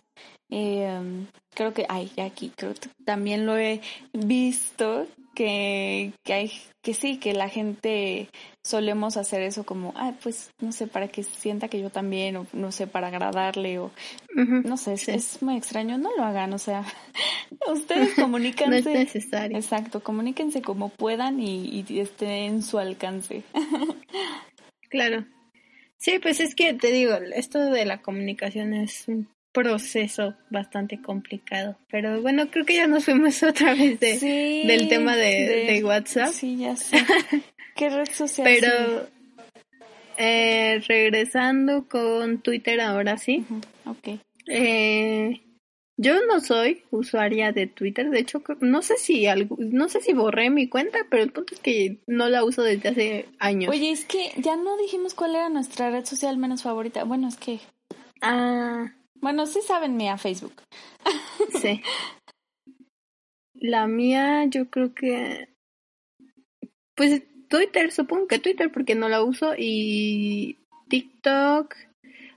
Eh, creo que, ay, aquí, creo que también lo he visto que, que hay, que sí, que la gente solemos hacer eso como, ay, pues, no sé, para que sienta que yo también, o no sé, para agradarle, o no sé, es, muy extraño, no lo hagan, o sea, ustedes comuníquense. no es necesario. Exacto, comuníquense como puedan y, y esté en su alcance. claro. Sí, pues es que te digo, esto de la comunicación es un proceso bastante complicado. Pero bueno, creo que ya nos fuimos otra vez de, del tema de, WhatsApp. Sí, ya sé. ¿Qué red social? Pero eh, regresando con Twitter ahora sí. Ok. Eh, yo no soy usuaria de Twitter, de hecho no sé si algo, no sé si borré mi cuenta, pero el punto es que no la uso desde hace años. Oye, es que ya no dijimos cuál era nuestra red social menos favorita. Bueno, es que ah, bueno, sí saben mía Facebook. Sí. La mía, yo creo que. Pues Twitter, supongo que Twitter, porque no la uso. Y TikTok.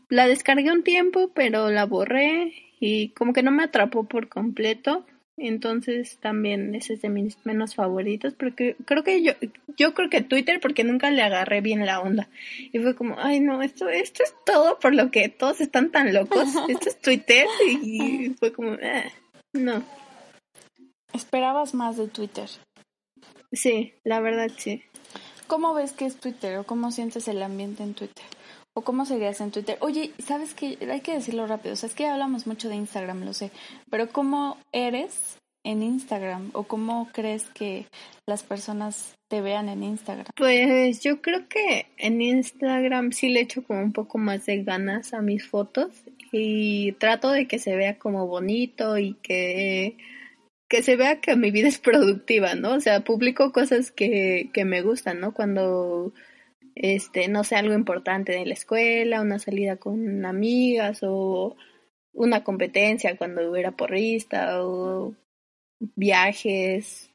La descargué un tiempo, pero la borré. Y como que no me atrapó por completo. Entonces también ese es de mis menos favoritos, porque creo que yo, yo creo que Twitter porque nunca le agarré bien la onda. Y fue como, ay no, esto, esto es todo por lo que todos están tan locos. Esto es Twitter y fue como, eh, no. ¿Esperabas más de Twitter? Sí, la verdad sí. ¿Cómo ves que es Twitter o cómo sientes el ambiente en Twitter? ¿O cómo serías en Twitter? Oye, ¿sabes qué? Hay que decirlo rápido. O sea, es que hablamos mucho de Instagram, lo sé. Pero ¿cómo eres en Instagram? ¿O cómo crees que las personas te vean en Instagram? Pues yo creo que en Instagram sí le echo como un poco más de ganas a mis fotos y trato de que se vea como bonito y que que se vea que mi vida es productiva, ¿no? O sea, publico cosas que, que me gustan, ¿no? Cuando este, no sé, algo importante de la escuela, una salida con amigas o una competencia cuando era porrista o viajes,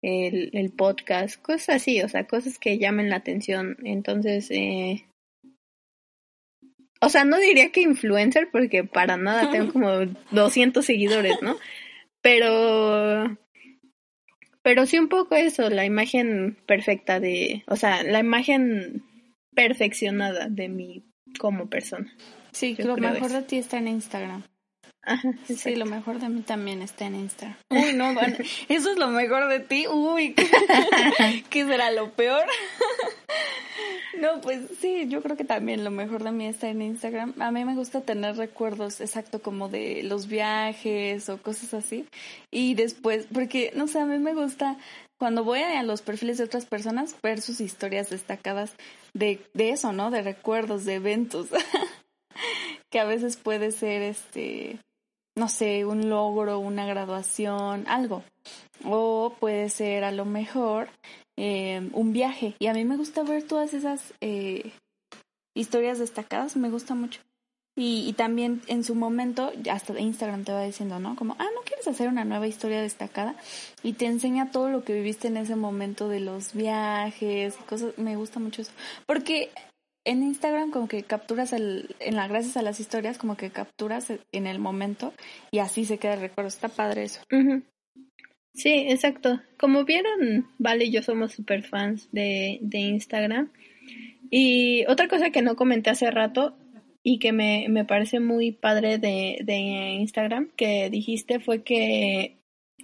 el, el podcast, cosas así, o sea, cosas que llamen la atención. Entonces, eh, o sea, no diría que influencer porque para nada tengo como 200 seguidores, ¿no? Pero pero sí un poco eso, la imagen perfecta de, o sea, la imagen perfeccionada de mí como persona. Sí, lo mejor de ti está en Instagram. Ajá, sí, lo mejor de mí también está en Instagram. Uy, no, eso es lo mejor de ti. Uy, ¿qué será lo peor? No, pues sí, yo creo que también lo mejor de mí está en Instagram. A mí me gusta tener recuerdos exacto como de los viajes o cosas así. Y después, porque, no sé, a mí me gusta cuando voy a los perfiles de otras personas ver sus historias destacadas de, de eso, ¿no? De recuerdos, de eventos. que a veces puede ser este, no sé, un logro, una graduación, algo. O puede ser a lo mejor eh, un viaje. Y a mí me gusta ver todas esas eh, historias destacadas, me gusta mucho. Y, y, también en su momento, hasta Instagram te va diciendo, ¿no? Como, ah, ¿no quieres hacer una nueva historia destacada? Y te enseña todo lo que viviste en ese momento de los viajes cosas. Me gusta mucho eso. Porque en Instagram como que capturas el, en la, gracias a las historias, como que capturas en el momento y así se queda el recuerdo. Está padre eso. Sí, exacto. Como vieron, Vale y yo somos super fans de, de Instagram. Y otra cosa que no comenté hace rato y que me, me parece muy padre de, de Instagram que dijiste fue que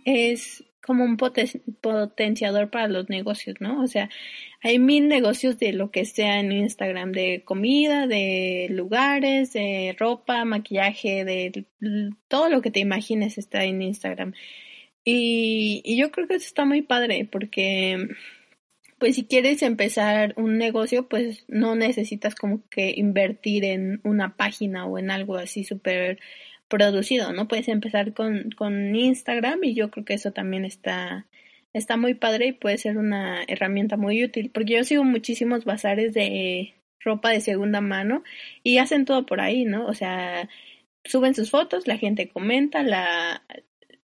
es como un potenciador para los negocios, ¿no? O sea, hay mil negocios de lo que sea en Instagram, de comida, de lugares, de ropa, maquillaje, de todo lo que te imagines está en Instagram. Y, y yo creo que eso está muy padre porque, pues si quieres empezar un negocio, pues no necesitas como que invertir en una página o en algo así súper producido, ¿no? Puedes empezar con, con Instagram y yo creo que eso también está, está muy padre y puede ser una herramienta muy útil, porque yo sigo muchísimos bazares de ropa de segunda mano y hacen todo por ahí, ¿no? O sea, suben sus fotos, la gente comenta, la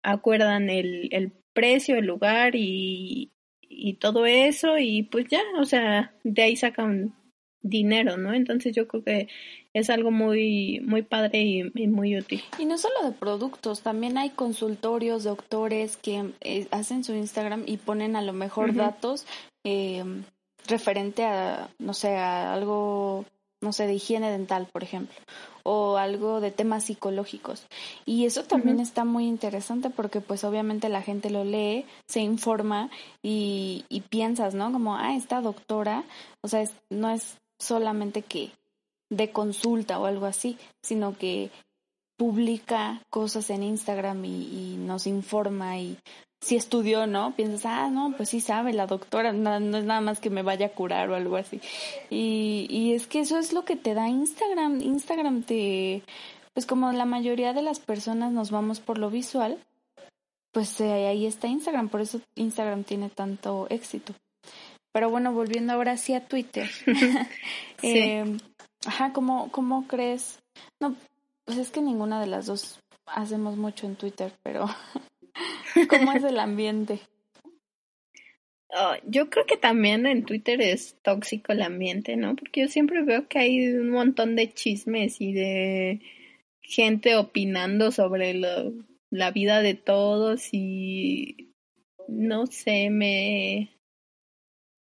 acuerdan el, el precio, el lugar y, y todo eso y pues ya, o sea, de ahí sacan dinero, ¿no? Entonces yo creo que es algo muy muy padre y, muy útil. Y no solo de productos, también hay consultorios, doctores que eh, hacen su Instagram y ponen a lo mejor datos eh, referente a, no sé, a algo, no sé, de higiene dental, por ejemplo o algo de temas psicológicos. Y eso también está muy interesante porque pues obviamente la gente lo lee, se informa y, y piensas, ¿no? Como, ah, esta doctora, o sea, no es solamente que de consulta o algo así, sino que publica cosas en Instagram y, y nos informa y si estudió, ¿no? Piensas, ah, no, pues sí sabe la doctora, no, es nada más que me vaya a curar o algo así. Y, y es que eso es lo que te da Instagram. Instagram te, pues como la mayoría de las personas nos vamos por lo visual, pues eh, ahí está Instagram, por eso Instagram tiene tanto éxito. Pero bueno, volviendo ahora sí a Twitter. eh, ajá, ¿cómo, ¿cómo crees? No, pues es que ninguna de las dos hacemos mucho en Twitter, pero ¿Cómo es el ambiente? Oh, yo creo que también en Twitter es tóxico el ambiente, ¿no? Porque yo siempre veo que hay un montón de chismes y de gente opinando sobre lo la vida de todos y no sé, me...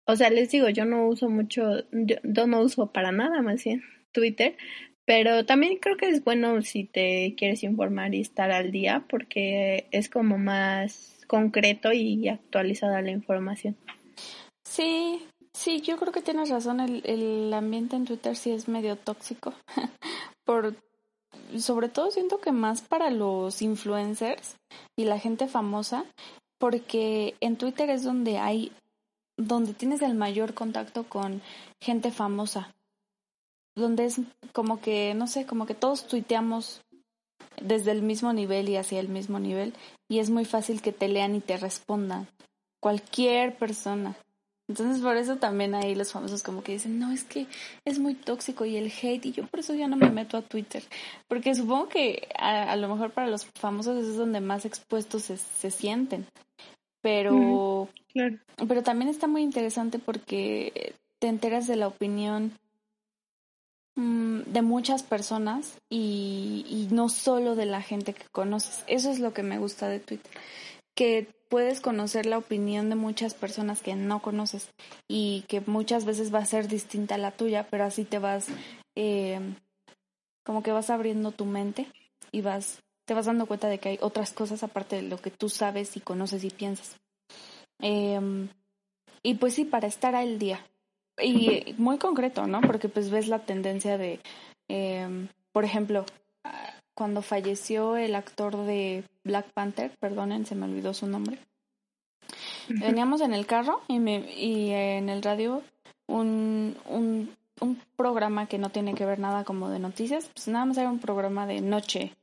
O sea, les digo, yo no uso mucho, yo, no uso para nada más bien Twitter, pero también creo que es bueno si te quieres informar y estar al día porque es como más concreto y actualizada la información. Sí, sí, yo creo que tienes razón, el, el ambiente en Twitter sí es medio tóxico, por sobre todo siento que más para los influencers y la gente famosa, porque en Twitter es donde hay, donde tienes el mayor contacto con gente famosa, donde es como que, no sé, como que todos tuiteamos desde el mismo nivel y hacia el mismo nivel, y es muy fácil que te lean y te respondan. Cualquier persona. Entonces por eso también ahí los famosos como que dicen, no, es que es muy tóxico y el hate y yo por eso ya no me meto a Twitter. Porque supongo que a, lo mejor para los famosos es donde más expuestos se, se sienten. Pero, claro. pero también está muy interesante porque te enteras de la opinión de muchas personas y, y no solo de la gente que conoces. Eso es lo que me gusta de Twitter. Que puedes conocer la opinión de muchas personas que no conoces y que muchas veces va a ser distinta a la tuya, pero así te vas, eh, como que vas abriendo tu mente y vas, te vas dando cuenta de que hay otras cosas aparte de lo que tú sabes y conoces y piensas. Em, y pues sí, para estar al día. Y muy concreto, ¿no? Porque pues ves la tendencia de, em, por ejemplo, cuando falleció el actor de Black Panther, perdonen, se me olvidó su nombre. Veníamos en el carro y, me, y en el radio un, un, un programa que no tiene que ver nada como de noticias, pues nada más era un programa de noche.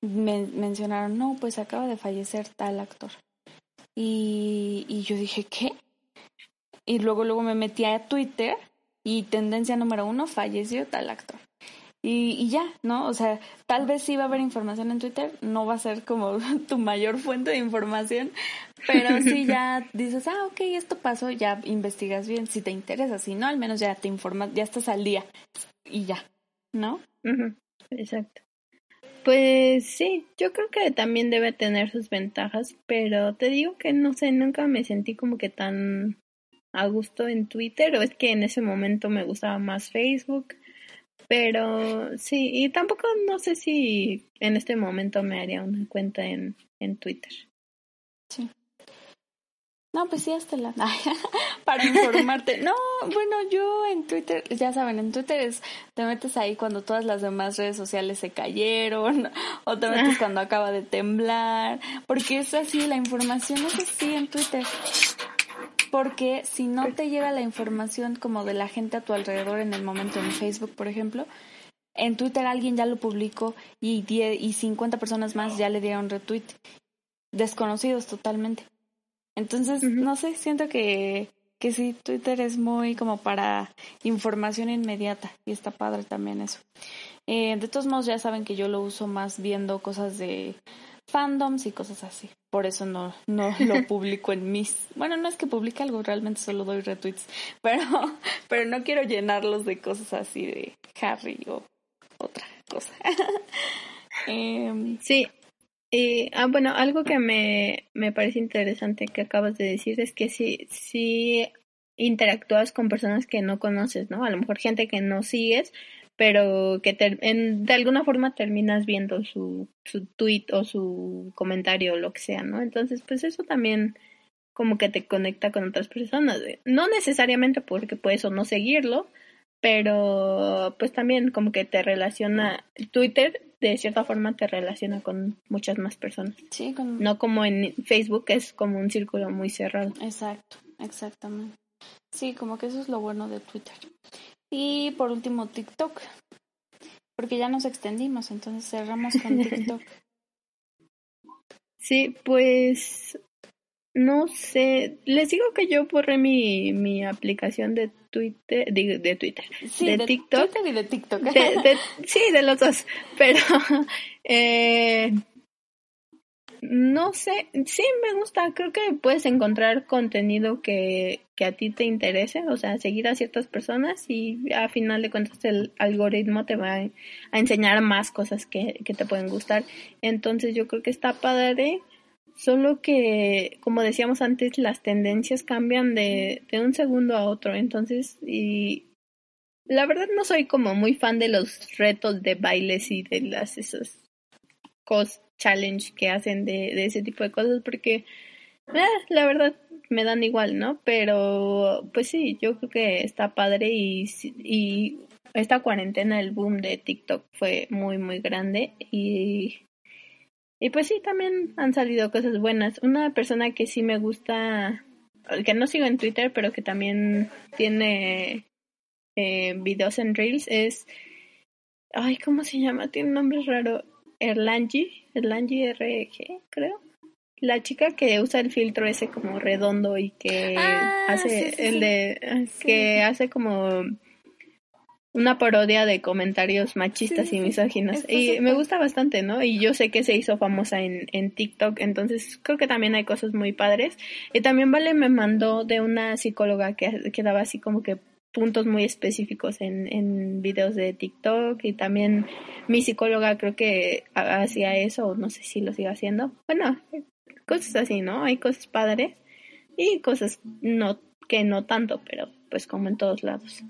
Me, mencionaron, no, pues acaba de fallecer tal actor. Y, y yo dije, ¿qué? Y luego, luego me metí a Twitter y tendencia número uno, falleció tal actor. Y, y, ya, ¿no? O sea, tal vez sí va a haber información en Twitter, no va a ser como tu mayor fuente de información, pero si ya dices, ah, ok, esto pasó, ya investigas bien, si te interesa, si no, al menos ya te informas, ya estás al día y ya, ¿no? Exacto. Pues sí, yo creo que también debe tener sus ventajas, pero te digo que no sé, nunca me sentí como que tan a gusto en Twitter, o es que en ese momento me gustaba más Facebook pero sí, y tampoco no sé si en este momento me haría una cuenta en, en Twitter. Sí. No, pues sí, hasta la... para informarte. No, bueno, yo en Twitter, ya saben, en Twitter es, te metes ahí cuando todas las demás redes sociales se cayeron, o te metes cuando acaba de temblar, porque es así, la información es así en Twitter porque si no te llega la información como de la gente a tu alrededor en el momento en Facebook, por ejemplo, en Twitter alguien ya lo publicó y, y 50 personas más ya le dieron retweet, desconocidos totalmente. Entonces, no sé, siento que, que sí, Twitter es muy como para información inmediata y está padre también eso. Eh, de todos modos, ya saben que yo lo uso más viendo cosas de fandoms y cosas así. Por eso no, no lo publico en mis... Bueno, no es que publique algo, realmente solo doy retweets, pero, pero no quiero llenarlos de cosas así de Harry o otra cosa. Em, sí. Y, ah, bueno, algo que me, me parece interesante que acabas de decir es que si, si interactúas con personas que no conoces, ¿no? A lo mejor gente que no sigues, pero que en, de alguna forma terminas viendo su, su tweet o su comentario o lo que sea, ¿no? Entonces, pues eso también como que te conecta con otras personas. No necesariamente porque puedes o no seguirlo, pero pues también como que te relaciona, Twitter de cierta forma te relaciona con muchas más personas. Sí, con... No como en Facebook, es como un círculo muy cerrado. Exacto, exactamente. Sí, como que eso es lo bueno de Twitter. Y por último, TikTok. Porque ya nos extendimos, entonces cerramos con TikTok. Sí, pues no sé, les digo que yo borré mi, mi aplicación de Twitter, de, de Twitter, de, TikTok. y de TikTok. sí, de los dos, pero eh, no sé, sí me gusta, creo que puedes encontrar contenido que, que a ti te interese, o sea, seguir a ciertas personas y a final de cuentas el algoritmo te va a, enseñar más cosas que, que te pueden gustar. Entonces yo creo que está padre, solo que, como decíamos antes, las tendencias cambian de, de un segundo a otro, entonces, y la verdad no soy como muy fan de los retos de bailes y de las esos cosas challenge que hacen de, ese tipo de cosas porque eh, la verdad me dan igual, ¿no? Pero pues sí, yo creo que está padre y, y esta cuarentena, el boom de TikTok fue muy, muy grande y, y pues sí, también han salido cosas buenas. Una persona que sí me gusta, que no sigo en Twitter, pero que también tiene eh, videos en Reels es, ay, ¿cómo se llama? Tiene un nombre raro. Erlangi, Erlangi RG, creo. La chica que usa el filtro ese como redondo y que Ah, hace sí, sí, el sí. de que hace como una parodia de comentarios machistas y misóginos. Y me gusta bastante, ¿no? Y yo sé que se hizo famosa en, en TikTok, entonces creo que también hay cosas muy padres. Y también Vale me mandó de una psicóloga que, que daba así como que puntos muy específicos en, en videos de TikTok y también mi psicóloga creo que ha- hacía eso, no sé si lo sigue haciendo. Bueno, cosas así, ¿no? Hay cosas padres y cosas no que no tanto, pero pues como en todos lados.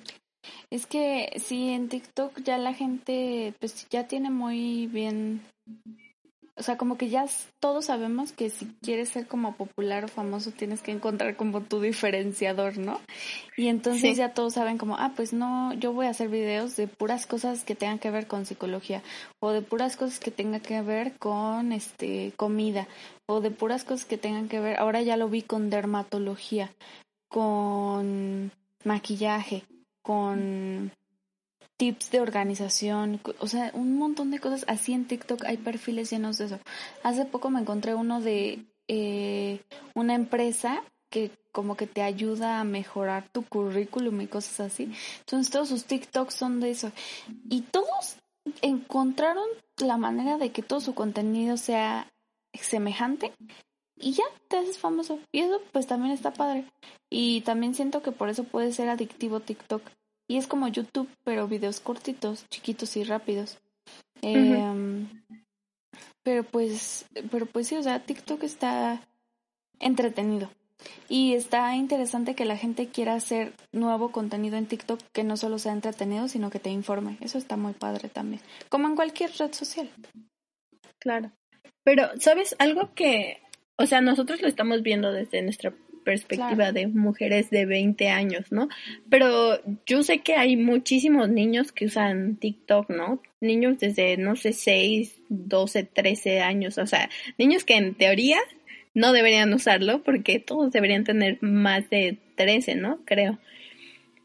Es que sí, en TikTok ya la gente pues ya tiene muy bien, o sea, como que ya todos sabemos que si quieres ser como popular o famoso tienes que encontrar como tu diferenciador, ¿no? Y entonces Sí. ya todos saben como, ah, pues no, yo voy a hacer videos de puras cosas que tengan que ver con psicología o de puras cosas que tengan que ver con este comida o de puras cosas que tengan que ver, ahora ya lo vi con dermatología, con maquillaje, con tips de organización, o sea, un montón de cosas así en TikTok, hay perfiles llenos de eso. Hace poco me encontré uno de eh, una empresa que como que te ayuda a mejorar tu currículum y cosas así. Entonces todos sus TikToks son de eso. Y todos encontraron la manera de que todo su contenido sea semejante y ya te haces famoso. Y eso pues también está padre. Y también siento que por eso puede ser adictivo TikTok. Y es como YouTube, pero videos cortitos, chiquitos y rápidos. Em, pero pues, pero pues sí, o sea, TikTok está entretenido. Y está interesante que la gente quiera hacer nuevo contenido en TikTok que no solo sea entretenido, sino que te informe. Eso está muy padre también. Como en cualquier red social. Claro. Pero, ¿sabes? Algo que, o sea, nosotros lo estamos viendo desde nuestra perspectiva Claro. de mujeres de 20 años, ¿no? Pero yo sé que hay muchísimos niños que usan TikTok, ¿no? Niños desde, no sé, 6, 12, 13 años, o sea, niños que en teoría no deberían usarlo porque todos deberían tener más de 13, ¿no? Creo.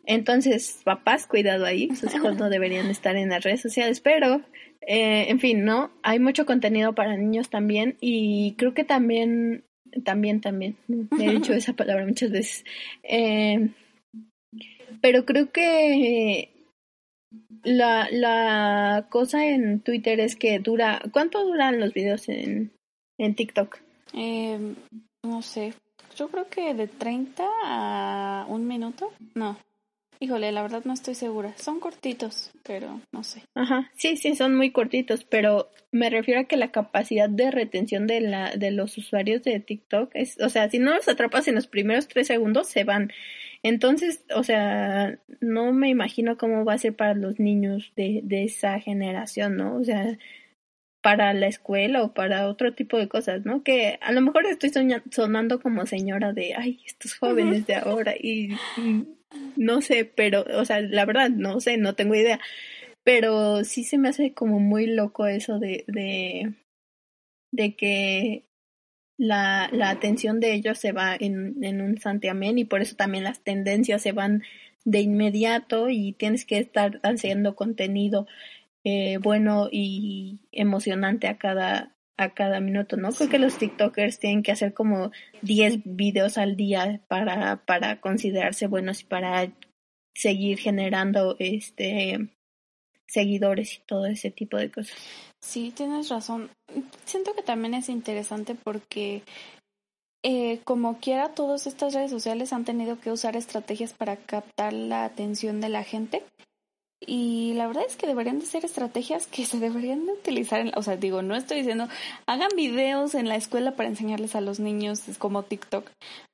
Entonces, papás, cuidado ahí, sus hijos no deberían estar en las redes sociales, pero, eh, en fin, ¿no? Hay mucho contenido para niños también y creo que también, también, también, me he dicho esa palabra muchas veces, eh, pero creo que la, la cosa en Twitter es que dura, ¿cuánto duran los videos en, en TikTok? Em, no sé, yo creo que de 30 a un minuto. No. Híjole, la verdad no estoy segura. Son cortitos, pero no sé. Ajá, sí, sí, son muy cortitos, pero me refiero a que la capacidad de retención de la de los usuarios de TikTok es, o sea, si no los atrapas en los primeros tres segundos, se van. Entonces, o sea, no me imagino cómo va a ser para los niños de, de esa generación, ¿no? O sea, para la escuela o para otro tipo de cosas, ¿no? Que a lo mejor estoy soña- sonando como señora de, ay, estos jóvenes de ahora y, y no sé, pero, o sea, la verdad, no sé, no tengo idea, pero sí se me hace como muy loco eso de, de, de que la, la atención de ellos se va en, en un santiamén y por eso también las tendencias se van de inmediato y tienes que estar haciendo contenido eh, bueno y emocionante a cada a cada minuto, ¿no? Creo que los TikTokers tienen que hacer como 10 videos al día para, para considerarse buenos y para seguir generando este seguidores y todo ese tipo de cosas. Sí, tienes razón. Siento que también es interesante porque eh, como quiera, todas estas redes sociales han tenido que usar estrategias para captar la atención de la gente. Y la verdad es que deberían de ser estrategias que se deberían de utilizar. En, o sea, digo, no estoy diciendo hagan videos en la escuela para enseñarles a los niños como TikTok.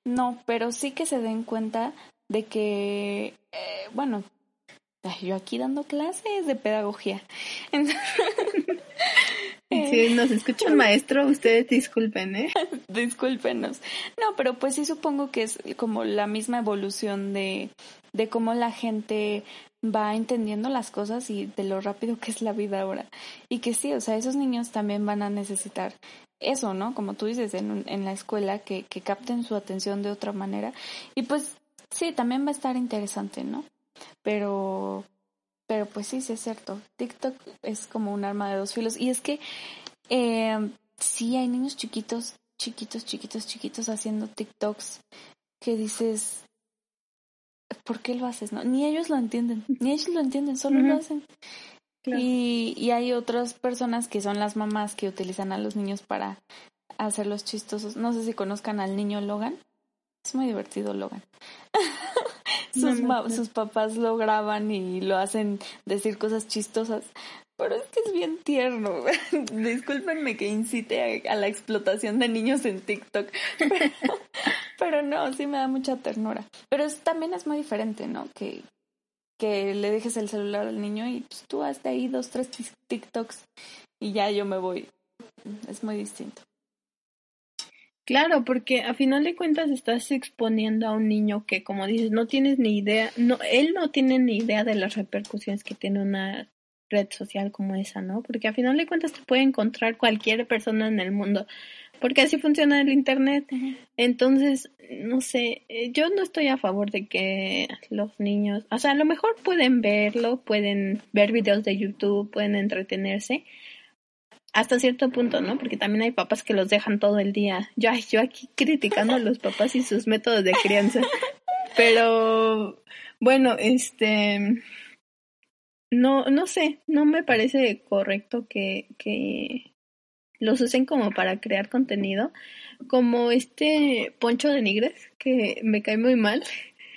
No, pero sí que se den cuenta de que, eh, bueno, yo aquí dando clases de pedagogía. Si nos escucha maestro, ustedes disculpen, ¿eh? Discúlpenos. No, pero pues sí supongo que es como la misma evolución de, de cómo la gente va entendiendo las cosas y de lo rápido que es la vida ahora. Y que sí, o sea, esos niños también van a necesitar eso, ¿no? Como tú dices, en, en la escuela, que, que capten su atención de otra manera. Y pues sí, también va a estar interesante, ¿no? Pero, pero pues sí, sí es cierto. TikTok es como un arma de dos filos. Y es que eh, sí hay niños chiquitos, chiquitos, chiquitos, chiquitos haciendo TikToks que dices, ¿por qué lo haces? No, ni ellos lo entienden, ni ellos lo entienden, solo lo hacen. Y, y hay otras personas que son las mamás que utilizan a los niños para hacerlos chistosos. No sé si conozcan al niño Logan. Es muy divertido Logan. sus, sus papás lo graban y lo hacen decir cosas chistosas. Pero es que es bien tierno. Discúlpenme que incite a, la explotación de niños en TikTok. Pero, no, sí me da mucha ternura. Pero también es muy diferente, ¿no? Que, que le dejes el celular al niño y pues, tú hasta ahí dos, tres TikToks y ya yo me voy. Es muy distinto. Claro, porque a final de cuentas estás exponiendo a un niño que, como dices, no tienes ni idea, no, él no tiene ni idea de las repercusiones que tiene una red social como esa, ¿no? Porque a final de cuentas te puede encontrar cualquier persona en el mundo, porque así funciona el Internet. Entonces, no sé, eh, yo no estoy a favor de que los niños, o sea, a lo mejor pueden verlo, pueden ver videos de YouTube, pueden entretenerse, hasta cierto punto, ¿no? Porque también hay papás que los dejan todo el día. Yo, yo aquí criticando a los papás y sus métodos de crianza. Pero bueno, este no, no sé, no me parece correcto que, que los usen como para crear contenido, como este Poncho de Nigres, que me cae muy mal,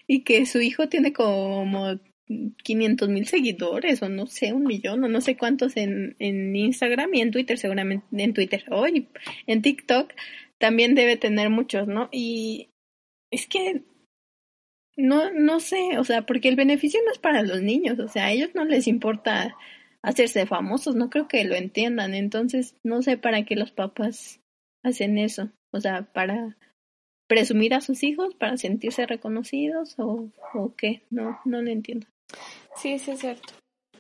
y que su hijo tiene como 500 mil seguidores o no sé, un millón o no sé cuántos en, en Instagram y en Twitter seguramente, en Twitter, hoy en TikTok también debe tener muchos, ¿no? Y es que no, no sé, o sea, porque el beneficio no es para los niños, o sea, a ellos no les importa hacerse famosos, no creo que lo entiendan, entonces no sé para qué los papás hacen eso, o sea, para presumir a sus hijos, para sentirse reconocidos o, o qué, no, no lo entiendo. Sí, sí es cierto.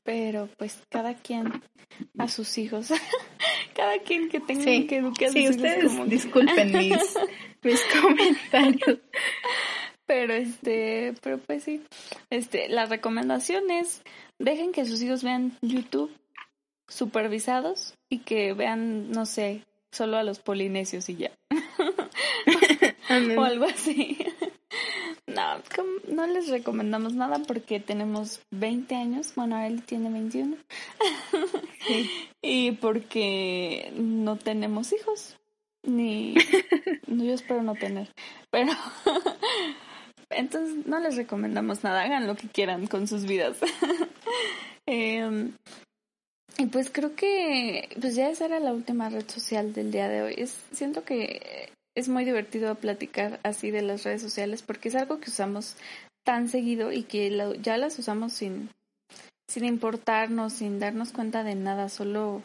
Pero pues cada quien a sus hijos, cada quien que tenga que educar a sus sí, ustedes disculpen mis, mis comentarios. Pero este, pero pues sí, este, la recomendación es dejen que sus hijos vean YouTube supervisados y que vean, no sé, solo a los polinesios y ya. o algo así. No, no les recomendamos nada porque tenemos 20 años. Bueno, él tiene 21. y porque no tenemos hijos. Ni. yo espero no tener. Pero. Entonces, no les recomendamos nada. Hagan lo que quieran con sus vidas. Em, y pues creo que. Pues ya esa era la última red social del día de hoy. Es, siento que es muy divertido platicar así de las redes sociales porque es algo que usamos tan seguido y que ya las usamos sin, sin importarnos, sin darnos cuenta de nada, solo,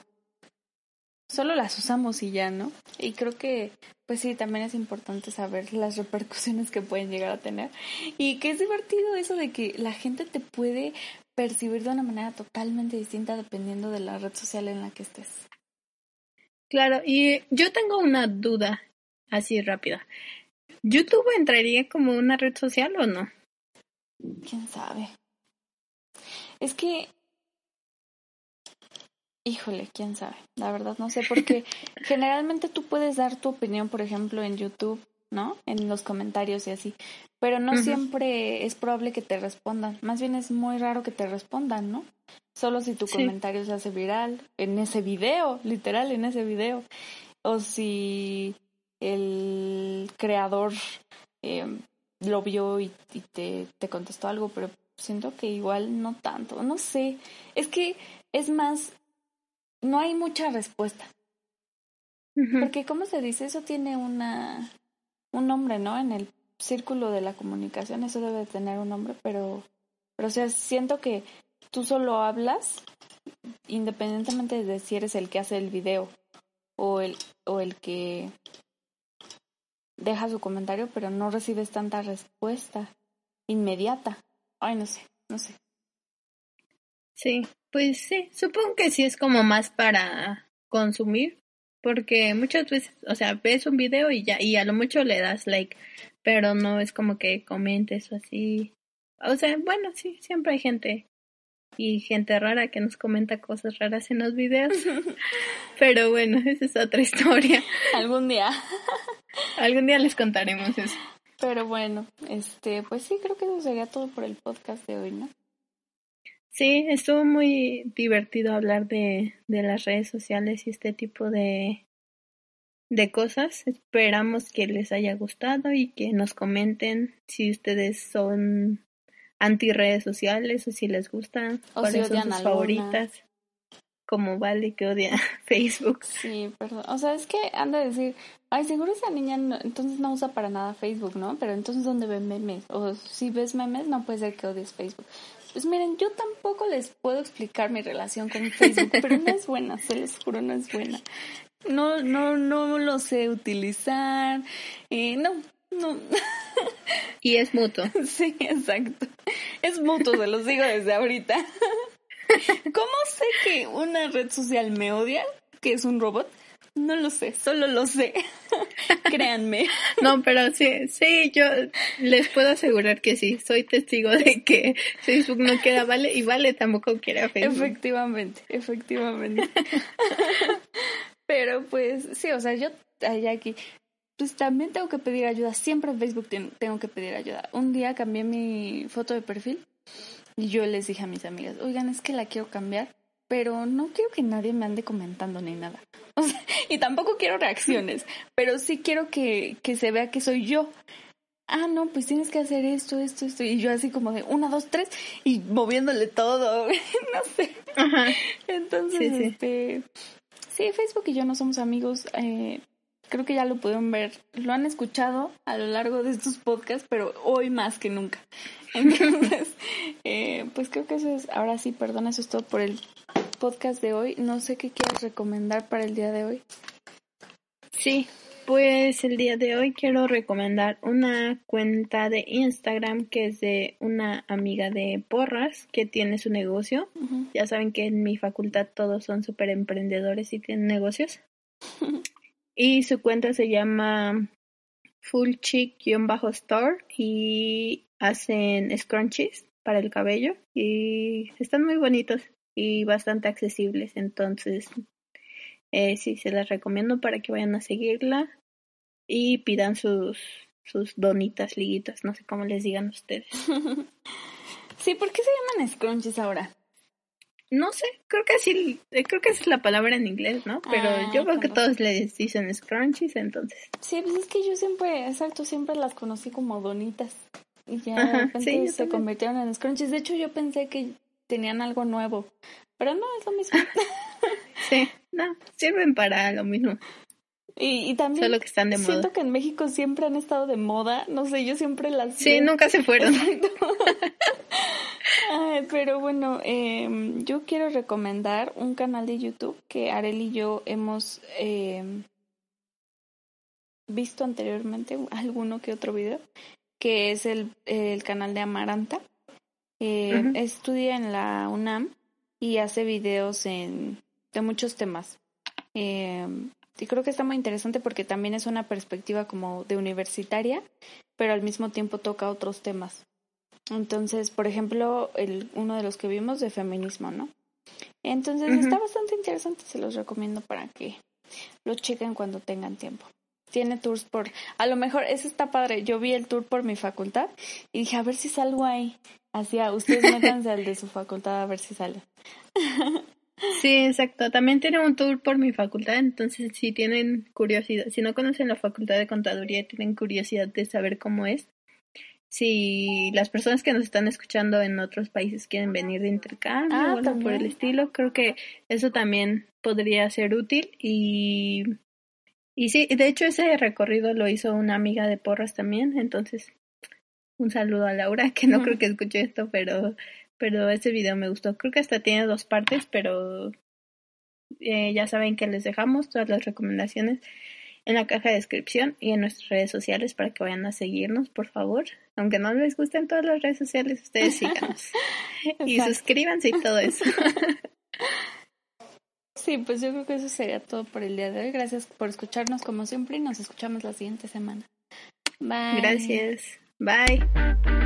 solo las usamos y ya, ¿no? Y creo que, pues sí, también es importante saber las repercusiones que pueden llegar a tener y que es divertido eso de que la gente te puede percibir de una manera totalmente distinta dependiendo de la red social en la que estés. Claro, y yo tengo una duda así rápida. ¿YouTube entraría como una red social o no? ¿Quién sabe? Es que... Híjole, quién sabe. La verdad no sé, porque generalmente tú puedes dar tu opinión, por ejemplo, en YouTube ¿no? En los comentarios y así. Pero no siempre es probable que te respondan. Más bien es muy raro que te respondan, ¿no? Solo si tu comentario se hace viral en ese video, literal, en ese video. O si el creador eh, lo vio y, te, te contestó algo, pero siento que igual no tanto. No sé. Es que es más, no hay mucha respuesta. Porque, ¿cómo se dice? Eso tiene una un nombre, ¿no? En el círculo de la comunicación, eso debe tener un nombre, pero, pero o sea, siento que tú solo hablas independientemente de si eres el que hace el video o el, o el que deja su comentario, pero no recibes tanta respuesta inmediata. Ay, no sé, no sé. Sí, pues sí, supongo que sí es como más para consumir, porque muchas veces, o sea, ves un video y ya, y a lo mucho le das like, pero no es como que comentes o así. O sea, bueno, sí, siempre hay gente y gente rara que nos comenta cosas raras en los videos. Pero bueno, esa es otra historia. Algún día. Algún día les contaremos eso. Pero bueno, este, pues sí, creo que eso sería todo por el podcast de hoy, ¿no? Sí, estuvo muy divertido hablar de, de las redes sociales y este tipo de, de cosas. Esperamos que les haya gustado y que nos comenten si ustedes son anti redes sociales o si les gustan, o cuáles son sus favoritas. Como vale que odia Facebook. Sí, perdón. O sea, es que anda a decir, ay, seguro esa niña entonces no usa para nada Facebook, ¿no? Pero entonces, ¿dónde ven memes? O si ves memes, no puede ser que odies Facebook. Pues miren, yo tampoco les puedo explicar mi relación con Facebook, pero no es buena, se les juro, no es buena. No, no, no lo sé utilizar. Eh, no, no. Y es mutuo. Sí, exacto. Es mutuo, se los digo desde ahorita. ¿Cómo sé que una red social me odia? ¿Que es un robot? No lo sé, solo lo sé. Créanme. No, pero sí, sí, yo les puedo asegurar que sí. Soy testigo de que Facebook no quiere a Vale y Vale tampoco quiere Facebook. Efectivamente, efectivamente. Pero pues sí, o sea, yo allá aquí pues también tengo que pedir ayuda. Siempre en Facebook tengo que pedir ayuda. Un día cambié mi foto de perfil yo les dije a mis amigas, oigan, es que la quiero cambiar, pero no quiero que nadie me ande comentando ni nada. y tampoco quiero reacciones, pero sí quiero que, que se vea que soy yo. Ah, no, pues tienes que hacer esto, esto, esto. Y yo así como de una, dos, tres, y moviéndole todo. no sé. Entonces, sí, este. Sí, Facebook y yo no somos amigos. Eh, creo que ya lo pudieron ver, lo han escuchado a lo largo de estos podcasts, pero hoy más que nunca. Entonces, eh, pues creo que eso es, ahora sí, perdón, eso es todo por el podcast de hoy. No sé qué quieres recomendar para el día de hoy. Sí, pues el día de hoy quiero recomendar una cuenta de Instagram que es de una amiga de Porras que tiene su negocio. Ya saben que en mi facultad todos son súper emprendedores y tienen negocios. Y su cuenta se llama Full Chick-Store y hacen scrunchies para el cabello y están muy bonitos y bastante accesibles. Entonces, eh, sí, se las recomiendo para que vayan a seguirla y pidan sus, sus donitas, liguitas, no sé cómo les digan ustedes. sí, ¿por qué se llaman scrunchies ahora? No sé, creo que así, eh, creo que es la palabra en inglés, ¿no? Pero ah, yo creo que todos les dicen scrunchies, entonces. Sí, pues es que yo siempre, exacto, siempre las conocí como donitas. Y ya se convirtieron en scrunchies. De hecho, yo pensé que tenían algo nuevo, pero no, es lo mismo. sí, no, sirven para lo mismo. Y, y también Solo que están de moda. siento que en México siempre han estado de moda, no sé, yo siempre las... Sí, nunca se fueron. pero bueno, eh, yo quiero recomendar un canal de YouTube que Arel y yo hemos eh, visto anteriormente, alguno que otro video, que es el, el canal de Amaranta. Eh, Estudia en la UNAM y hace videos en, de muchos temas. Eh, y creo que está muy interesante porque también es una perspectiva como de universitaria, pero al mismo tiempo toca otros temas. Entonces, por ejemplo, el, uno de los que vimos de feminismo, ¿no? Entonces está bastante interesante, se los recomiendo para que lo chequen cuando tengan tiempo. tiene tours por, a lo mejor, eso está padre, yo vi el tour por mi facultad y dije, a ver si salgo ahí. Así, a ustedes métanse al de su facultad a ver si sale. Sí, exacto. También tiene un tour por mi facultad, entonces si tienen curiosidad, si no conocen la facultad de contaduría y tienen curiosidad de saber cómo es, si las personas que nos están escuchando en otros países quieren venir de intercambio Ah, o algo por el estilo, creo que eso también podría ser útil. Y y sí, de hecho ese recorrido lo hizo una amiga de Porras también, entonces un saludo a Laura, que no creo que escuche esto, pero pero ese video me gustó. Creo que hasta tiene dos partes, pero eh, ya saben que les dejamos todas las recomendaciones en la caja de descripción y en nuestras redes sociales para que vayan a seguirnos, por favor. Aunque no les gusten todas las redes sociales, ustedes síganos. y suscríbanse y todo eso. Sí, pues yo creo que eso sería todo por el día de hoy. Gracias por escucharnos como siempre y nos escuchamos la siguiente semana. Bye. Gracias. Bye.